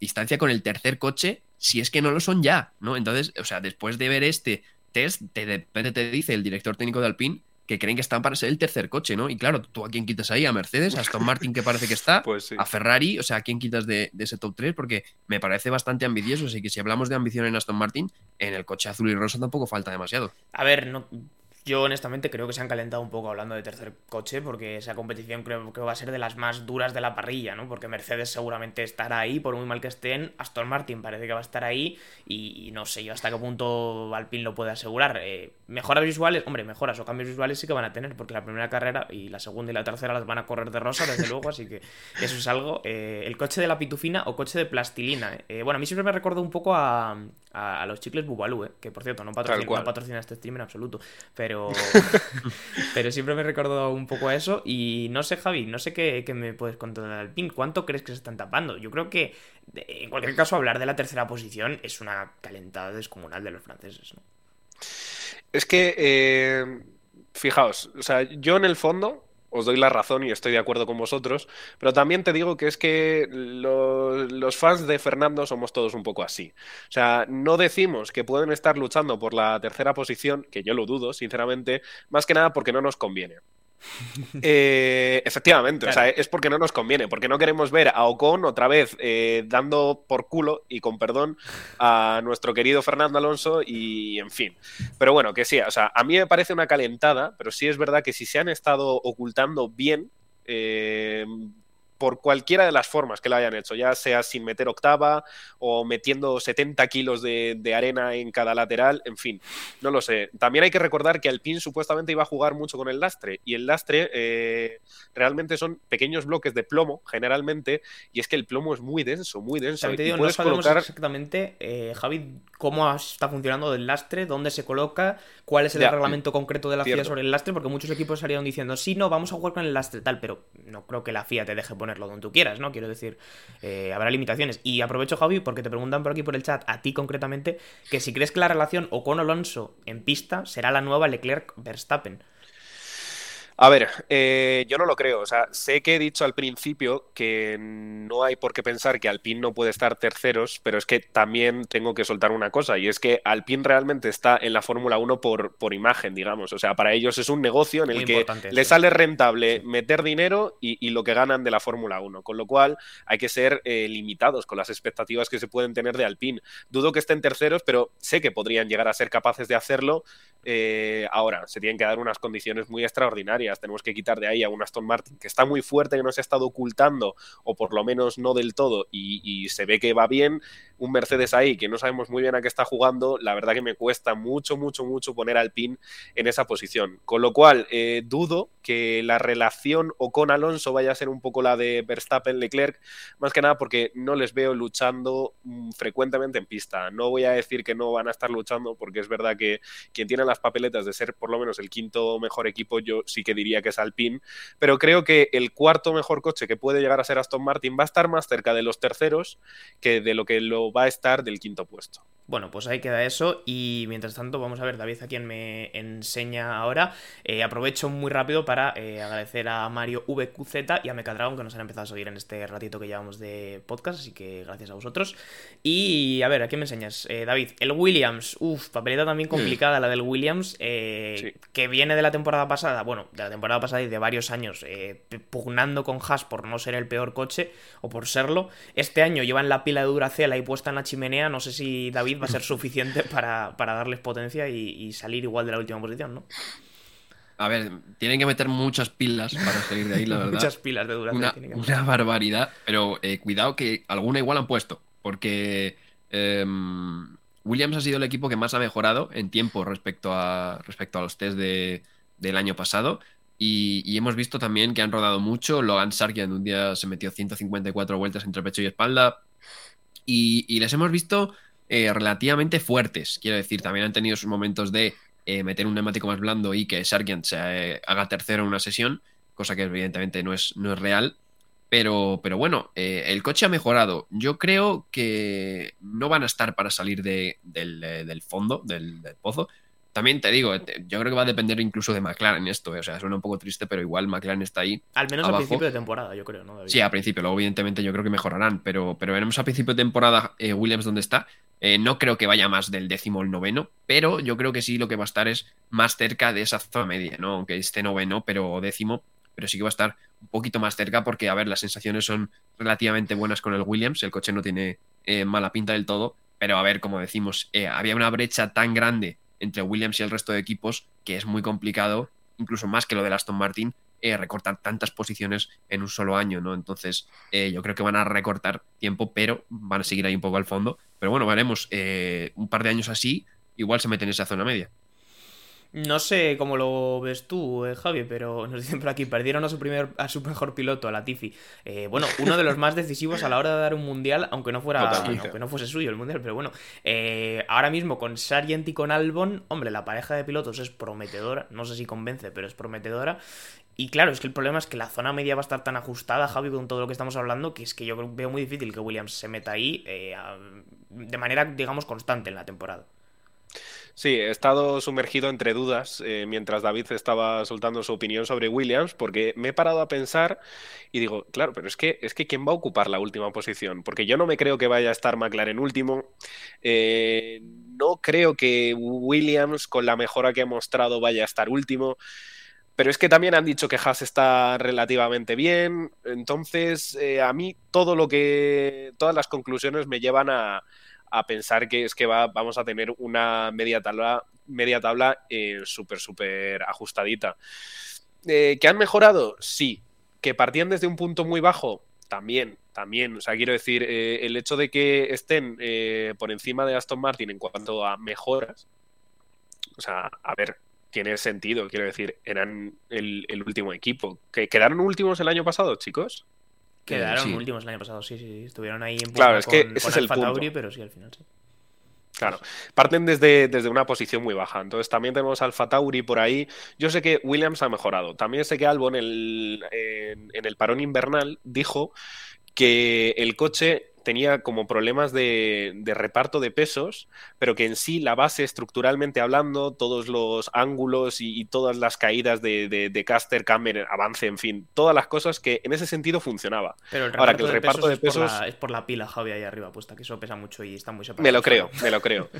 S3: distancia con el tercer coche si es que no lo son ya, ¿no? Entonces, o sea, después de ver este test, de repente te dice el director técnico de Alpine que creen que están para ser el tercer coche, ¿no? Y claro, ¿tú a quién quitas ahí? ¿A Mercedes? ¿A Aston Martin que parece que está?
S2: Pues
S3: ¿A Ferrari? O sea, ¿a quién quitas de, ese top 3? Porque me parece bastante ambicioso. Así que si hablamos de ambición en Aston Martin, en el coche azul y rosa tampoco falta demasiado.
S1: A ver, no, yo honestamente creo que se han calentado un poco hablando de tercer coche, porque esa competición creo que va a ser de las más duras de la parrilla, ¿no? Porque Mercedes seguramente estará ahí, por muy mal que estén, Aston Martin parece que va a estar ahí, y, no sé yo hasta qué punto Alpine lo puede asegurar. Eh, mejoras visuales, hombre, mejoras o cambios visuales sí que van a tener, porque la primera carrera y la segunda y la tercera las van a correr de rosa, desde luego, así que eso es algo. Eh, el coche de la pitufina o coche de plastilina. Eh, bueno, a mí siempre me recordó un poco a, a, los chicles Bubalú, que por cierto no patrocina, no patrocina este stream en absoluto, pero pero, siempre me he recordado un poco a eso. Y no sé, Javi, no sé qué, me puedes contar del Alpine. ¿Cuánto crees que se están tapando? Yo creo que, en cualquier caso, hablar de la tercera posición es una calentada descomunal de los franceses.
S2: Es que, eh, fijaos, o sea, yo en el fondo os doy la razón y estoy de acuerdo con vosotros, pero también te digo que es que los fans de Fernando somos todos un poco así. O sea, no decimos que pueden estar luchando por la tercera posición, que yo lo dudo, sinceramente, más que nada porque no nos conviene. Eh, efectivamente, o sea, es porque no nos conviene, porque no queremos ver a Ocon otra vez eh, dando por culo y con perdón a nuestro querido Fernando Alonso y en fin. Pero bueno, que sí, o sea, a mí me parece una calentada, pero sí es verdad que si se han estado ocultando bien, eh, por cualquiera de las formas que lo hayan hecho, ya sea sin meter octava o metiendo 70 kilos de, arena en cada lateral, en fin, no lo sé. También hay que recordar que Alpine supuestamente iba a jugar mucho con el lastre y el lastre eh, realmente son pequeños bloques de plomo, generalmente, y es que el plomo es muy denso, muy denso.
S1: no sabemos exactamente, eh, Javi, cómo está funcionando el lastre, dónde se coloca, cuál es el reglamento concreto de la FIA sobre el lastre, porque muchos equipos salieron diciendo, sí, no, vamos a jugar con el lastre tal, pero no creo que la FIA te deje ponerlo donde tú quieras, ¿no? Quiero decir, eh, habrá limitaciones. Y aprovecho, Javi, porque te preguntan por aquí por el chat, a ti concretamente, que si crees que la relación Ocon-Alonso en pista será la nueva Leclerc-Verstappen.
S2: A ver, eh, yo no lo creo. O sea, sé que he dicho al principio que no hay por qué pensar que Alpine no puede estar terceros, pero es que también tengo que soltar una cosa, y es que Alpine realmente está en la Fórmula 1 por, por imagen, digamos. O sea, para ellos es un negocio en el que les sale rentable meter dinero y, lo que ganan de la Fórmula 1. Con lo cual hay que ser eh, limitados con las expectativas que se pueden tener de Alpine. Dudo que estén terceros, pero sé que podrían llegar a ser capaces de hacerlo. Eh, ahora, se tienen que dar unas condiciones muy extraordinarias tenemos que quitar de ahí a un Aston Martin que está muy fuerte, que no se ha estado ocultando, o por lo menos no del todo, y, se ve que va bien, un Mercedes ahí que no sabemos muy bien a qué está jugando, la verdad que me cuesta mucho, mucho, mucho poner al pin en esa posición. Con lo cual, eh, dudo que la relación o con Alonso vaya a ser un poco la de Verstappen-Leclerc, más que nada porque no les veo luchando mm, frecuentemente en pista. No voy a decir que no van a estar luchando, porque es verdad que quien tiene las papeletas de ser por lo menos el quinto mejor equipo, yo sí que diría que es Alpine, pero creo que el cuarto mejor coche que puede llegar a ser Aston Martin va a estar más cerca de los terceros que de lo que lo va a estar del quinto puesto.
S1: Bueno, pues ahí queda eso y mientras tanto vamos a ver David a quien me enseña ahora. Eh, aprovecho muy rápido para eh, agradecer a Mario VQZ y a Mecadragon que nos han empezado a seguir en este ratito que llevamos de podcast, así que gracias a vosotros. Y a ver, ¿a quién me enseñas? Eh, David, el Williams, uff, papeleta también complicada la del Williams, que viene de la temporada pasada, bueno, de la temporada pasada y de varios años, pugnando con Haas por no ser el peor coche o por serlo. Este año llevan la pila de Duracell ahí puesta en la chimenea, no sé si David va a ser suficiente para, darles potencia y, salir igual de la última posición, ¿no?
S3: A ver, tienen que meter muchas pilas para salir de ahí, la verdad.
S1: muchas pilas de duración.
S3: Una, barbaridad, pero eh, cuidado que alguna igual han puesto, porque em, Williams ha sido el equipo que más ha mejorado en tiempo respecto a, respecto a los test del año pasado. Y, hemos visto también que han rodado mucho. Logan Sargent un día se metió 154 vueltas entre pecho y espalda. y les hemos visto eh, relativamente fuertes. Quiero decir, también han tenido sus momentos de eh, meter un neumático más blando y que Sargent se eh, haga tercero en una sesión, cosa que evidentemente no es, no es real. Pero, pero bueno, el coche ha mejorado. Yo creo que no van a estar para salir del, fondo, del, pozo. También te digo, yo creo que va a depender incluso de McLaren esto. O sea, suena un poco triste, pero igual McLaren está ahí.
S1: Al menos a principio de temporada, yo creo, ¿no?
S3: Sí, a principio. Luego, evidentemente, yo creo que mejorarán. Pero, pero veremos a principio de temporada Williams dónde está. Eh, no creo que vaya más del décimo o el noveno, pero yo creo que sí lo que va a estar es más cerca de esa zona media, ¿no? Aunque esté noveno, pero décimo, pero sí que va a estar un poquito más cerca porque, a ver, las sensaciones son relativamente buenas con el Williams, el coche no tiene eh, mala pinta del todo, pero a ver, como decimos, eh, había una brecha tan grande entre Williams y el resto de equipos que es muy complicado, incluso más que lo de Aston Martin, eh, recortar tantas posiciones en un solo año, ¿no? Entonces, eh, yo creo que van a recortar tiempo, pero van a seguir ahí un poco al fondo. Pero bueno, veremos, eh, un par de años así, igual se meten en esa zona media.
S1: No sé cómo lo ves tú, eh, Javi, pero nos dicen por aquí, perdieron a su, primer, a su mejor piloto, a Latifi. Eh, bueno, uno de los más decisivos a la hora de dar un mundial, aunque no fuera aunque no fuese suyo el mundial, pero bueno, eh, ahora mismo con Sargent y con Albon, hombre, la pareja de pilotos es prometedora, no sé si convence, pero es prometedora. Y claro, es que el problema es que la zona media va a estar tan ajustada, Javi, con todo lo que estamos hablando, que es que yo veo muy difícil que Williams se meta ahí de manera, digamos, constante en la temporada.
S2: Sí, he estado sumergido entre dudas eh, mientras David estaba soltando su opinión sobre Williams, porque me he parado a pensar y digo, claro, pero es que, es que ¿quién va a ocupar la última posición? Porque yo no me creo que vaya a estar McLaren último. Eh, no creo que Williams, con la mejora que ha mostrado, vaya a estar último. Pero es que también han dicho que Haas está relativamente bien. Entonces, eh, a mí todo lo que. todas las conclusiones me llevan a, a pensar que es que va, vamos a tener una media tabla, media tabla eh, súper, súper ajustadita. Eh, ¿Que han mejorado? Sí. ¿Que partían desde un punto muy bajo? También, también. O sea, quiero decir, eh, el hecho de que estén por encima de Aston Martin en cuanto a mejoras, o sea, a ver, tiene sentido, quiero decir, eran el, el último equipo. ¿Que ¿Quedaron últimos el año pasado, chicos?
S1: Quedaron últimos el año pasado, sí, sí, Estuvieron ahí en
S2: Claro, es que ese es el punto.
S1: pero sí, al final sí.
S2: Claro, parten desde, desde, una posición muy baja. Entonces también tenemos Alfa Tauri por ahí. Yo sé que Williams ha mejorado. También sé que Albon el, en el parón invernal dijo que el coche tenía como problemas de, reparto de pesos, pero que en sí la base estructuralmente hablando, todos los ángulos y, todas las caídas de, caster, camber, avance, en fin, todas las cosas que en ese sentido funcionaba.
S1: Pero el Ahora que el reparto de pesos... Es por, la, pila, Javi, ahí arriba puesta, que eso pesa mucho y está muy separado.
S2: Me lo creo, me lo creo.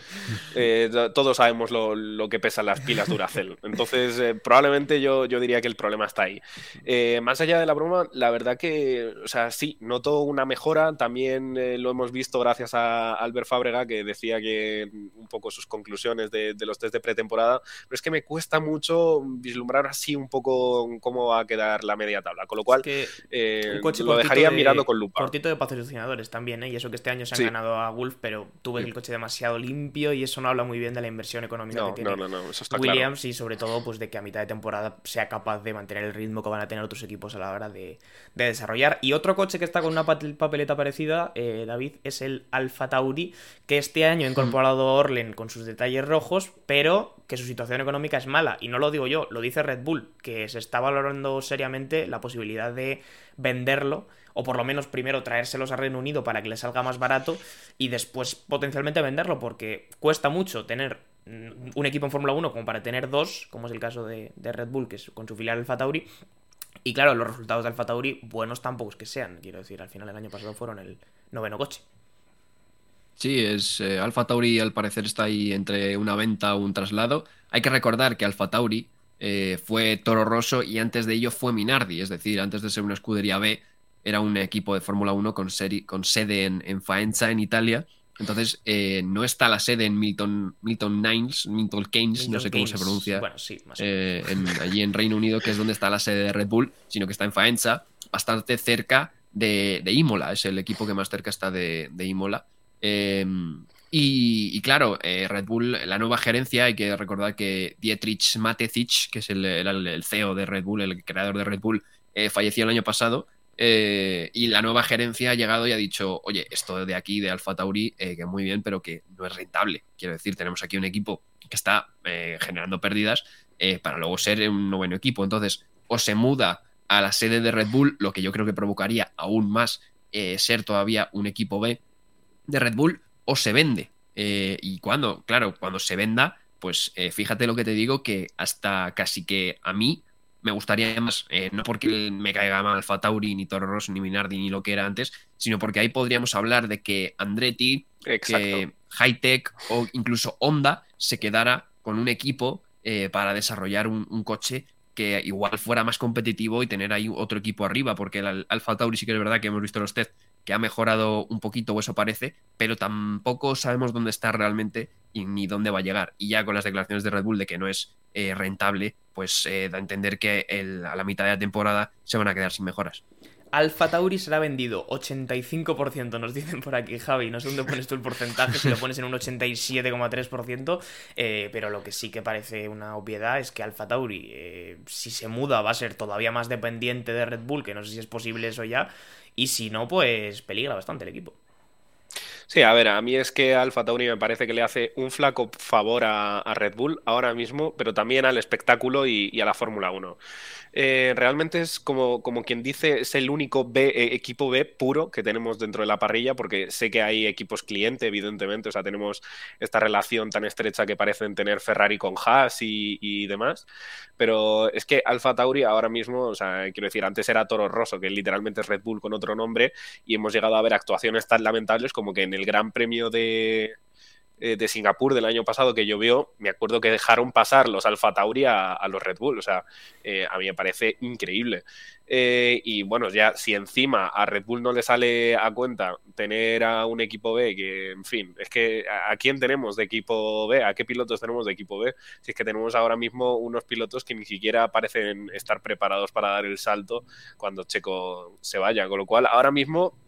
S2: Eh, todos sabemos lo, que pesan las pilas Duracell. Entonces, eh, probablemente yo, yo diría que el problema está ahí. Eh, más allá de la broma, la verdad que, o sea, sí, noto una mejora también también eh, lo hemos visto gracias a Albert Fábrega, que decía que mm, un poco sus conclusiones de, los test de pretemporada, pero es que me cuesta mucho vislumbrar así un poco cómo va a quedar la media tabla, con lo cual eh, lo dejaría mirando con lupa.
S1: Cortito de patrocinadores también, ¿eh? y eso que este año se han ganado a Wolf, pero tuve el coche demasiado limpio y eso no habla muy bien de la inversión económica que tiene Williams y sobre todo pues de que a mitad de temporada sea capaz de mantener el ritmo que van a tener otros equipos a la hora de, desarrollar. Y otro coche que está con una papeleta parecida, eh, David, es el Alfa Tauri, que este año ha incorporado a Orlen con sus detalles rojos, pero que su situación económica es mala. Y no lo digo yo, lo dice Red Bull, que se está valorando seriamente la posibilidad de venderlo o por lo menos primero traérselos a Reino Unido para que le salga más barato y después potencialmente venderlo, porque cuesta mucho tener un equipo en Fórmula 1 como para tener dos, como es el caso de, Red Bull, que es con su filial Alfa Tauri. Y claro, los resultados de Alfa Tauri, buenos tampoco es que sean. Quiero decir, al final el año pasado fueron el noveno coche.
S3: Sí, es eh, Alfa Tauri al parecer está ahí entre una venta o un traslado. Hay que recordar que Alfa Tauri eh, fue Toro Rosso y antes de ello fue Minardi, es decir, antes de ser una escudería B, era un equipo de Fórmula 1 con, con, sede en, en Faenza, en Italia, entonces, eh, no está la sede en Milton, Milton Nines, Milton Keynes, no sé cómo se pronuncia,
S1: bueno, sí,
S3: eh, allí en Reino Unido, que es donde está la sede de Red Bull, sino que está en Faenza, bastante cerca de, Imola, es el equipo que más cerca está de, Imola. Em, y, claro, eh, Red Bull, la nueva gerencia, hay que recordar que Dietrich Matecic, que es el, CEO de Red Bull, el creador de Red Bull, falleció el año pasado eh, y la nueva gerencia ha llegado y ha dicho, oye, esto de aquí, de Alfa Tauri, eh, que muy bien, pero que no es rentable. Quiero decir, tenemos aquí un equipo que está eh, generando pérdidas para luego ser un noveno equipo. Entonces, o se muda a la sede de Red Bull, lo que yo creo que provocaría aún más ser todavía un equipo B de Red Bull, o se vende. y cuando, claro, cuando se venda, pues fíjate lo que te digo, que hasta casi que a mí me gustaría más, eh, no porque me caiga mal Alfa Tauri, ni Toro Rosso, ni Minardi, ni lo que era antes, sino porque ahí podríamos hablar de que Andretti, que Hightech o incluso Honda se quedara con un equipo eh, para desarrollar un, coche que igual fuera más competitivo y tener ahí otro equipo arriba, porque el Alfa Tauri sí que es verdad que hemos visto los test que ha mejorado un poquito, o eso parece, pero tampoco sabemos dónde está realmente y ni dónde va a llegar. Y ya con las declaraciones de Red Bull de que no es eh, rentable, pues eh, da a entender que a la mitad de la temporada se van a quedar sin mejoras.
S1: Alfa Tauri será vendido 85%, nos dicen por aquí, Javi. No sé dónde pones tú el porcentaje, si lo pones en un 87,3%. Eh, pero lo que sí que parece una obviedad es que Alfa Tauri, si se muda, va a ser todavía más dependiente de Red Bull, que no sé si es posible eso ya. Y si no, pues peligra bastante el equipo.
S2: Sí, a ver, a mí es que Alfa Tauri me parece que le hace un flaco favor a, Red Bull ahora mismo, pero también al espectáculo y, a la Fórmula 1. Eh, realmente es como, como quien dice, es el único B, eh, equipo B puro que tenemos dentro de la parrilla, porque sé que hay equipos cliente, evidentemente, o sea, tenemos esta relación tan estrecha que parecen tener Ferrari con Haas y, demás, pero es que Alfa Tauri ahora mismo, o sea, quiero decir, antes era Toro Rosso, que literalmente es Red Bull con otro nombre, y hemos llegado a ver actuaciones tan lamentables como que en el Gran Premio de, eh, de Singapur del año pasado que llovió, me acuerdo que dejaron pasar los Alfa Tauri a, los Red Bull. O sea, eh, a mí me parece increíble. Eh, y bueno, ya si encima a Red Bull no le sale a cuenta tener a un equipo B, que en fin, es que ¿a, quién tenemos de equipo B? ¿A qué pilotos tenemos de equipo B? Si es que tenemos ahora mismo unos pilotos que ni siquiera parecen estar preparados para dar el salto cuando Checo se vaya. Con lo cual, ahora mismo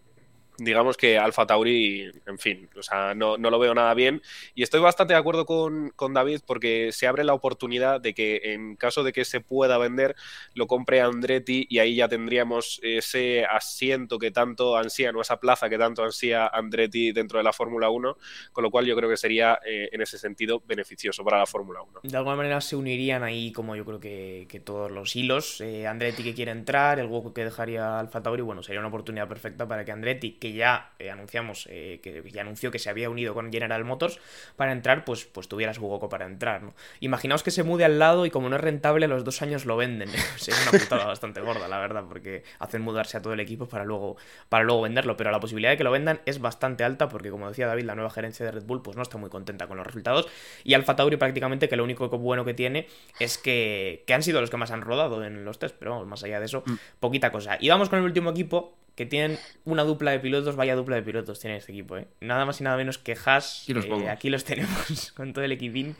S2: digamos que Alfa Tauri, en fin, o sea, no, no, lo veo nada bien. Y estoy bastante de acuerdo con, con, David porque se abre la oportunidad de que en caso de que se pueda vender, lo compre Andretti y ahí ya tendríamos ese asiento que tanto ansía, no esa plaza que tanto ansía Andretti dentro de la Fórmula 1, con lo cual yo creo que sería eh, en ese sentido beneficioso para la Fórmula 1.
S1: De alguna manera se unirían ahí como yo creo que, que todos los hilos. Eh, Andretti que quiere entrar, el hueco que dejaría Alfa Tauri, bueno, sería una oportunidad perfecta para que Andretti, que ya eh, anunciamos, eh, que ya anunció que se había unido con General Motors para entrar, pues, pues tuviera su hueco para entrar, ¿no? Imaginaos que se mude al lado y como no es rentable, a los dos años lo venden. Sería una putada bastante gorda, la verdad, porque hacen mudarse a todo el equipo para luego, para luego venderlo, pero la posibilidad de que lo vendan es bastante alta porque, como decía David, la nueva gerencia de Red Bull pues no está muy contenta con los resultados y Alfa Tauri prácticamente que lo único bueno que tiene es que, que han sido los que más han rodado en los test, pero vamos, más allá de eso, mm. poquita cosa. Y vamos con el último equipo que tienen una dupla de pilotos, vaya dupla de pilotos tiene este equipo, ¿eh? Nada más y nada menos que Haas. Eh, aquí los tenemos con todo el equipín.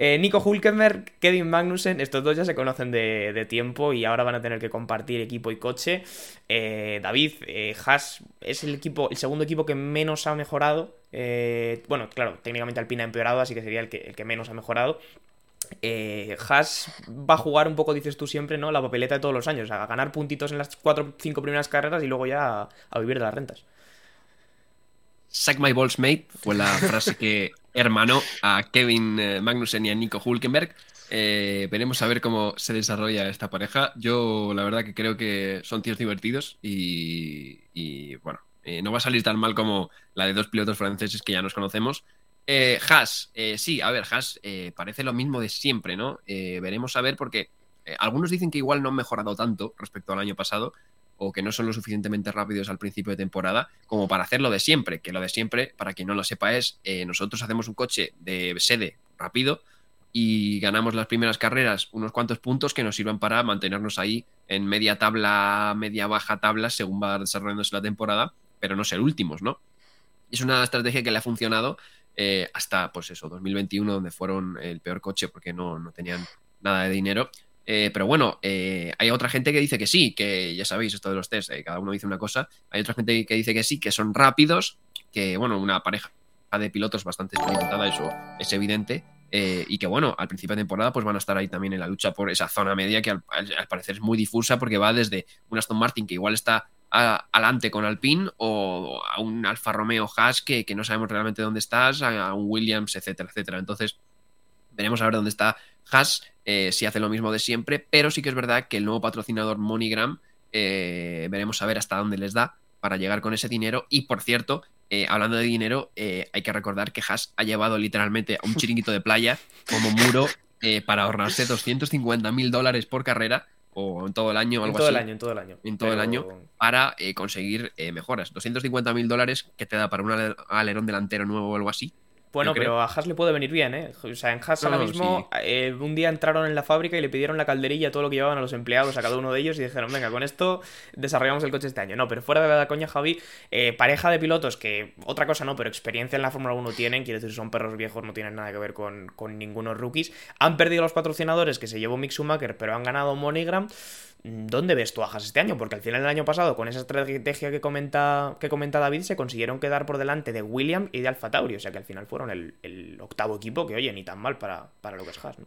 S1: Eh, Nico Hulkenberg, Kevin Magnussen, estos dos ya se conocen de, tiempo y ahora van a tener que compartir equipo y coche. Eh, David, eh, Haas es el equipo, el segundo equipo que menos ha mejorado. bueno, claro, técnicamente Alpina ha empeorado, así que sería el que, el que menos ha mejorado. Haas va a jugar un poco, dices tú siempre, ¿no? La papeleta de todos los años, a ganar puntitos en las cuatro o cinco primeras carreras y luego ya a, a vivir de las rentas.
S3: Sack my balls, mate, fue la frase que hermanó a Kevin eh, Magnussen y a Nico Hulkenberg. Eh, veremos a ver cómo se desarrolla esta pareja. Yo, la verdad, que creo que son tíos divertidos y, bueno, eh, no va a salir tan mal como la de dos pilotos franceses que ya nos conocemos. Haas, sí, a ver, Haas parece lo mismo de siempre, ¿no? veremos a ver porque algunos dicen que igual no han mejorado tanto respecto al año pasado, o que no son lo suficientemente rápidos al principio de temporada como para hacer lo de siempre, que lo de siempre, para quien no lo sepa, es eh, nosotros hacemos un coche de sede rápido y ganamos las primeras carreras unos cuantos puntos que nos sirvan para mantenernos ahí en media tabla, media baja tabla según va desarrollándose la temporada, pero no ser últimos, ¿no? Es una estrategia que le ha funcionado eh, hasta, pues eso, 2021, donde fueron el peor coche porque no, no tenían nada de dinero eh, pero bueno, eh, hay otra gente que dice que sí, que ya sabéis esto de los test, cada uno dice una cosa. Hay otra gente que dice que sí, que son rápidos, que bueno, una pareja de pilotos bastante experimentada, eso es evidente. y que bueno, al principio de temporada pues van a estar ahí también en la lucha por esa zona media que al, parecer es muy difusa porque va desde un Aston Martin que igual está adelante con Alpine o a un Alfa Romeo Haas que, que no sabemos realmente dónde estás, a un Williams, etcétera, etcétera. Entonces, veremos a ver dónde está Haas eh, si hace lo mismo de siempre, pero sí que es verdad que el nuevo patrocinador MoneyGram eh, veremos a ver hasta dónde les da para llegar con ese dinero. Y por cierto, eh, hablando de dinero, hay que recordar que Haas ha llevado literalmente a un chiringuito de playa como muro para ahorrarse 250 mil dólares por carrera o en todo el año algo
S1: en todo
S3: el
S1: año, en todo el año.
S3: En todo el año para conseguir mejoras. 250 mil dólares que te da para un alerón delantero nuevo o algo así.
S1: Bueno, pero a Haas le puede venir bien, ¿eh? O sea, en Haas ahora mismo, eh, un día entraron en la fábrica y le pidieron la calderilla, todo lo que llevaban a los empleados, a cada uno de ellos, y dijeron, venga, con esto desarrollamos el coche este año. No, pero fuera de la coña, Javi, eh, pareja de pilotos que, otra cosa no, pero experiencia en la Fórmula 1 tienen, quiere decir, son perros viejos, no tienen nada que ver con, con ningunos rookies. Han perdido los patrocinadores que se llevó Mick Schumacher, pero han ganado MoneyGram. ¿Dónde ves tú a Haas este año? Porque al final del año pasado, con esa estrategia que comenta, que comenta David, se consiguieron quedar por delante de William y de Alfa. O sea que al final fueron el, octavo equipo, que oye, ni tan mal para, para lo que es Haas, ¿no?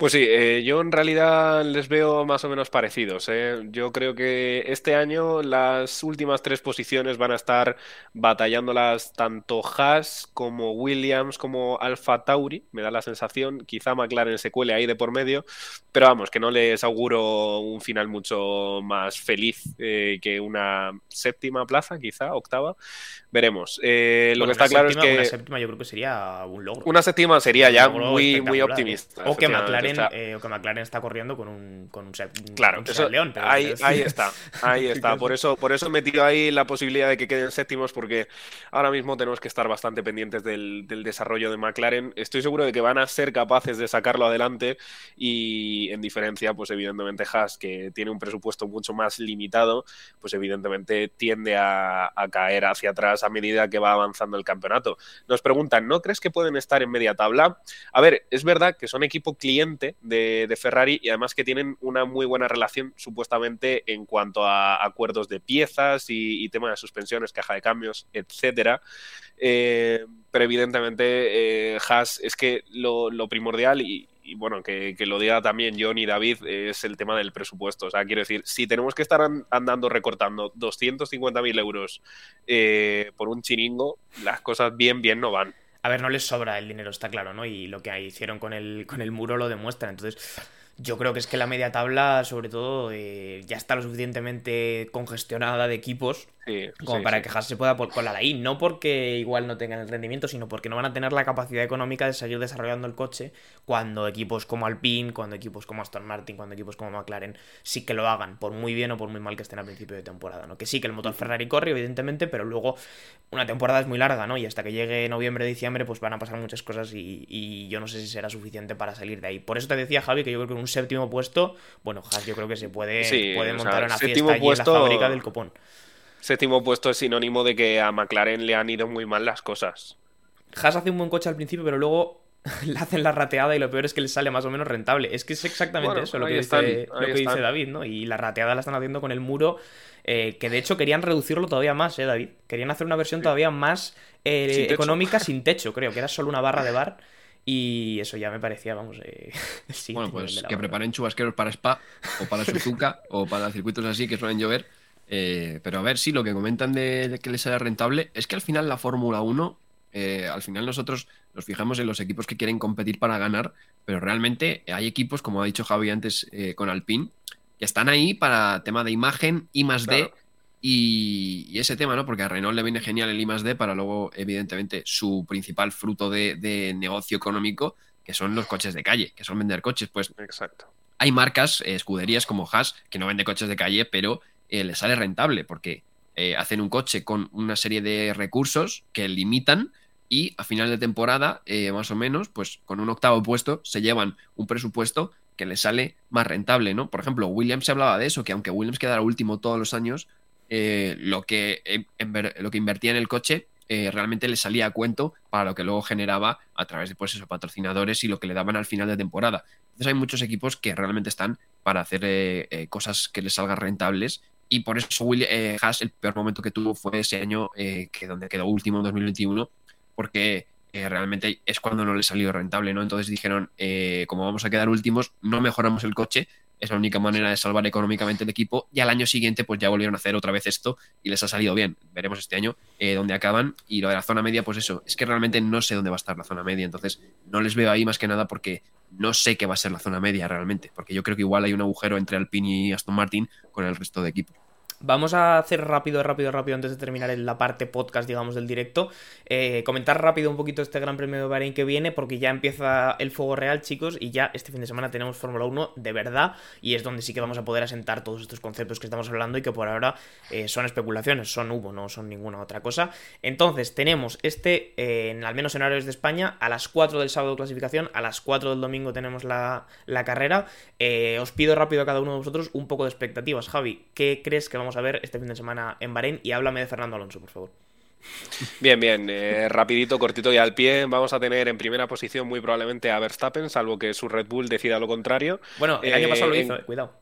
S2: Pues sí, eh, yo en realidad les veo más o menos parecidos. ¿eh? Yo creo que este año las últimas tres posiciones van a estar batallándolas tanto Haas como Williams como Alfa Tauri, me da la sensación. Quizá McLaren se cuele ahí de por medio, pero vamos, que no les auguro un final mucho más feliz eh, que una séptima plaza, quizá, octava. Veremos. lo que está claro es que.
S1: Una séptima yo creo que sería un logro.
S2: Una séptima sería ya muy, muy optimista.
S1: O que McLaren eh, o que McLaren está corriendo con un, con un,
S2: claro, León. ahí, ahí, está, ahí está. Por eso, por eso he metido ahí la posibilidad de que queden séptimos, porque ahora mismo tenemos que estar bastante pendientes del, desarrollo de McLaren. Estoy seguro de que van a ser capaces de sacarlo adelante y en diferencia, pues evidentemente Haas, que tiene un presupuesto mucho más limitado, pues evidentemente tiende a, caer hacia atrás a medida que va avanzando el campeonato. Nos preguntan, ¿no crees que pueden estar en media tabla? A ver, es verdad que son equipo cliente de, Ferrari y además que tienen una muy buena relación supuestamente en cuanto a acuerdos de piezas y, tema de suspensiones, caja de cambios, etcétera. Eh, pero evidentemente eh, Haas es que lo, primordial y, bueno, que, lo diga también John y David, es el tema del presupuesto. O sea, quiero decir, si tenemos que estar andando recortando 250.000 euros eh, por un chiringo, las cosas bien, bien no van.
S1: A ver, no les sobra el dinero, está claro, ¿no? Y lo que hicieron con el, con el muro lo demuestra. Entonces, yo creo que es que la media tabla, sobre todo, eh, ya está lo suficientemente congestionada de equipos como para que Haas se pueda colar ahí. No porque igual no tengan el rendimiento, sino porque no van a tener la capacidad económica de seguir desarrollando el coche cuando equipos como Alpine, cuando equipos como Aston Martin, cuando equipos como McLaren sí que lo hagan, por muy bien o por muy mal que estén al principio de temporada. ¿no? Que sí que el motor Ferrari corre, evidentemente, pero luego una temporada es muy larga, ¿no? Y hasta que llegue noviembre, diciembre, pues van a pasar muchas cosas y, yo no sé si será suficiente para salir de ahí. Por eso te decía, Javi, que yo creo que en un séptimo puesto, bueno, Haas yo creo que se puede, puede montar una fiesta allí en la fábrica del copón.
S2: Séptimo puesto es sinónimo de que a McLaren le han ido muy mal las cosas.
S1: Haas hace un buen coche al principio, pero luego le hacen la rateada y lo peor es que le sale más o menos rentable. Es que es exactamente eso lo que, dice, David, ¿no? Y la rateada la están haciendo con el muro, eh, que de hecho querían reducirlo todavía más, ¿eh, David? Querían hacer una versión todavía más eh, económica sin techo, creo, que era solo una barra de bar. Y eso ya me parecía, vamos. Eh,
S3: bueno, pues que preparen chubasqueros para Spa o para Suzuka o para circuitos así que suelen llover eh, pero a ver, si lo que comentan de, que les sea rentable es que al final la Fórmula 1, eh, al final nosotros nos fijamos en los equipos que quieren competir para ganar, pero realmente hay equipos, como ha dicho Javi antes eh, con Alpine, que están ahí para tema de imagen, I más D y, ese tema, ¿no? Porque a Renault le viene genial el I más D para luego, evidentemente, su principal fruto de, de negocio económico, que son los coches de calle, que son vender coches. Pues
S2: Exacto.
S3: Hay marcas, escuderías como Haas, que no vende coches de calle, pero eh, le sale rentable porque eh, hacen un coche con una serie de recursos que limitan y a final de temporada, eh, más o menos, pues con un octavo puesto se llevan un presupuesto que les sale más rentable, ¿no? Por ejemplo, Williams se hablaba de eso, que aunque Williams quedara último todos los años, lo, que, lo que invertía en el coche realmente le salía a cuento para lo que luego generaba a través de pues, esos patrocinadores y lo que le daban al final de temporada. Entonces hay muchos equipos que realmente están para hacer cosas que les salgan rentables y por eso Will eh, Haas, el peor momento que tuvo fue ese año eh, que donde quedó último en 2021, porque eh, realmente es cuando no le salió rentable, ¿no? Entonces dijeron, como vamos a quedar últimos, no mejoramos el coche, es la única manera de salvar económicamente el equipo, y al año siguiente pues ya volvieron a hacer otra vez esto y les ha salido bien. Veremos este año dónde acaban, y lo de la zona media, pues eso, es que realmente no sé dónde va a estar la zona media, entonces no les veo ahí más que nada porque no sé qué va a ser la zona media realmente, porque yo creo que igual hay un agujero entre Alpine y Aston Martin con el resto de equipos.
S1: Vamos a hacer rápido, rápido, rápido antes de terminar la parte podcast, digamos, del directo. Eh, comentar rápido un poquito este Gran Premio de Bahrein que viene, porque ya empieza el fuego real, chicos, y ya este fin de semana tenemos Fórmula 1 de verdad, y es donde sí que vamos a poder asentar todos estos conceptos que estamos hablando y que por ahora eh, son especulaciones, son hubo, no son ninguna otra cosa. Entonces, tenemos este, eh, al menos en horarios de España, a las 4 del sábado clasificación, a las 4 del domingo tenemos la, la carrera. os pido rápido a cada uno de vosotros un poco de expectativas. Javi, ¿qué crees que vamos a ver este fin de semana en Bahrein. Y háblame de Fernando Alonso, por favor.
S2: Bien, bien, eh, rapidito, cortito y al pie. Vamos a tener en primera posición muy probablemente a Verstappen, salvo que su Red Bull decida lo contrario.
S1: Bueno, el año pasado lo eh, hizo, eh, cuidado.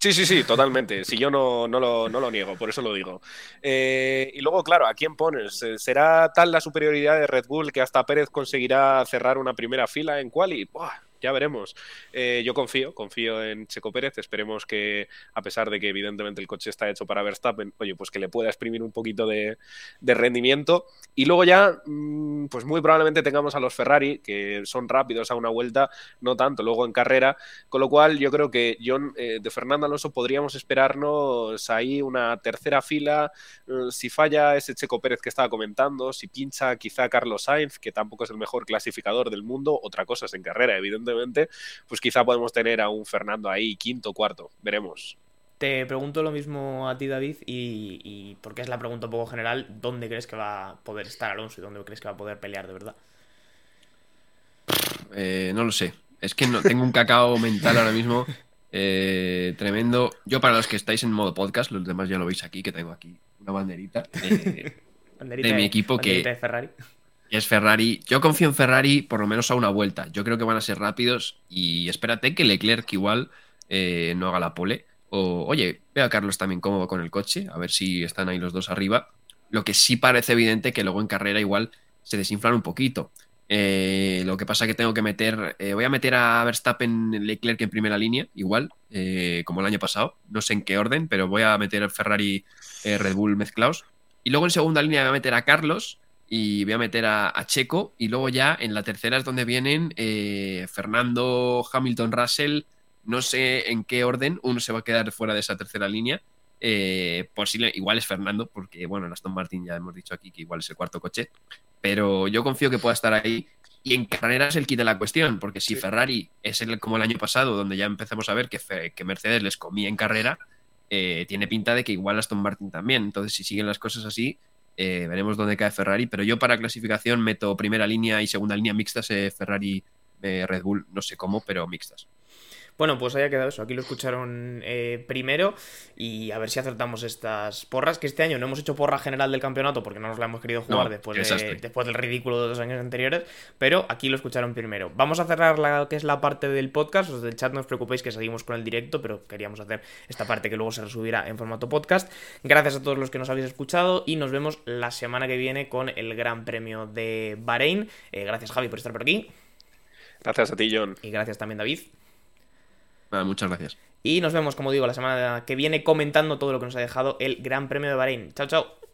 S2: Sí, sí, sí, totalmente. Si yo no, no, lo, no lo niego, por eso lo digo. y luego, claro, ¿a quién pones? ¿Será tal la superioridad de Red Bull que hasta Pérez conseguirá cerrar una primera fila en quali? Buah, ya veremos. Eh, yo confío, confío en Checo Pérez. Esperemos que, a pesar de que evidentemente el coche está hecho para Verstappen, oye, pues que le pueda exprimir un poquito de, rendimiento. Y luego ya, mm, pues muy probablemente tengamos a los Ferrari, que son rápidos a una vuelta, no tanto luego en carrera. Con lo cual, yo creo que John, eh, de Fernando Alonso podríamos esperarnos ahí una tercera fila. Eh, si falla ese Checo Pérez que estaba comentando, si pincha quizá Carlos Sainz, que tampoco es el mejor clasificador del mundo, otra cosa es en carrera, evidentemente pues quizá podemos tener a un Fernando ahí, quinto, cuarto, veremos.
S1: Te pregunto lo mismo a ti, David, y, porque es la pregunta un poco general, ¿dónde crees que va a poder estar Alonso y dónde crees que va a poder pelear de verdad?
S3: Eh, no lo sé. Es que no, tengo un cacao mental ahora mismo eh, tremendo. Yo, para los que estáis en modo podcast, los demás ya lo veis aquí, que tengo aquí una banderita, de, mi equipo que,
S1: de Ferrari
S3: es Ferrari. Yo confío en Ferrari por lo menos a una vuelta. Yo creo que van a ser rápidos y espérate que Leclerc igual eh, no haga la pole. O, oye, veo a Carlos también cómodo con el coche, a ver si están ahí los dos arriba. Lo que sí parece evidente que luego en carrera igual se desinflan un poquito. Eh, lo que pasa que tengo que meter, eh, voy a meter a Verstappen, Leclerc en primera línea, igual, como el año pasado. No sé en qué orden, pero voy a meter Ferrari, Red Bull mezclados. Y luego en segunda línea voy a meter a Carlos, y voy a meter a, Checo. Y luego ya en la tercera es donde vienen eh, Fernando, Hamilton, Russell, no sé en qué orden, uno se va a quedar fuera de esa tercera línea, Eh, posible, igual es Fernando, porque bueno, en Aston Martin ya hemos dicho aquí que igual es el cuarto coche, pero yo confío que pueda estar ahí. Y en carrera es el kit de la cuestión, porque si Ferrari es el, como el año pasado, donde ya empezamos a ver que, que Mercedes les comía en carrera, eh, tiene pinta de que igual Aston Martin también. Entonces, si siguen las cosas así, eh, veremos dónde cae Ferrari. Pero yo para clasificación meto primera línea y segunda línea mixtas, Ferrari, Red Bull, no sé cómo, pero mixtas.
S1: Bueno, pues haya quedado eso. Aquí lo escucharon eh, primero y a ver si acertamos estas porras. Que este año no hemos hecho porra general del campeonato porque no nos la hemos querido jugar después, después del ridículo de los años anteriores. Pero aquí lo escucharon primero. Vamos a cerrar la que es la parte del podcast. Os del chat no os preocupéis que seguimos con el directo, pero queríamos hacer esta parte que luego se resubirá en formato podcast. Gracias a todos los que nos habéis escuchado y nos vemos la semana que viene con el Gran Premio de Bahrein. Eh, gracias Javi por estar por aquí.
S2: Gracias a ti, John.
S1: Y gracias también, David
S3: muchas gracias.
S1: Y nos vemos, como digo, la semana que viene comentando todo lo que nos ha dejado el Gran Premio de Bahrein. Chao, chao.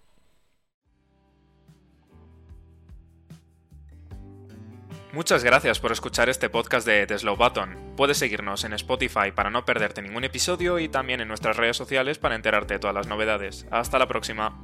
S4: Muchas gracias por escuchar este podcast de The Slow Button. Puedes seguirnos en Spotify para no perderte ningún episodio y también en nuestras redes sociales para enterarte de todas las novedades. Hasta la próxima.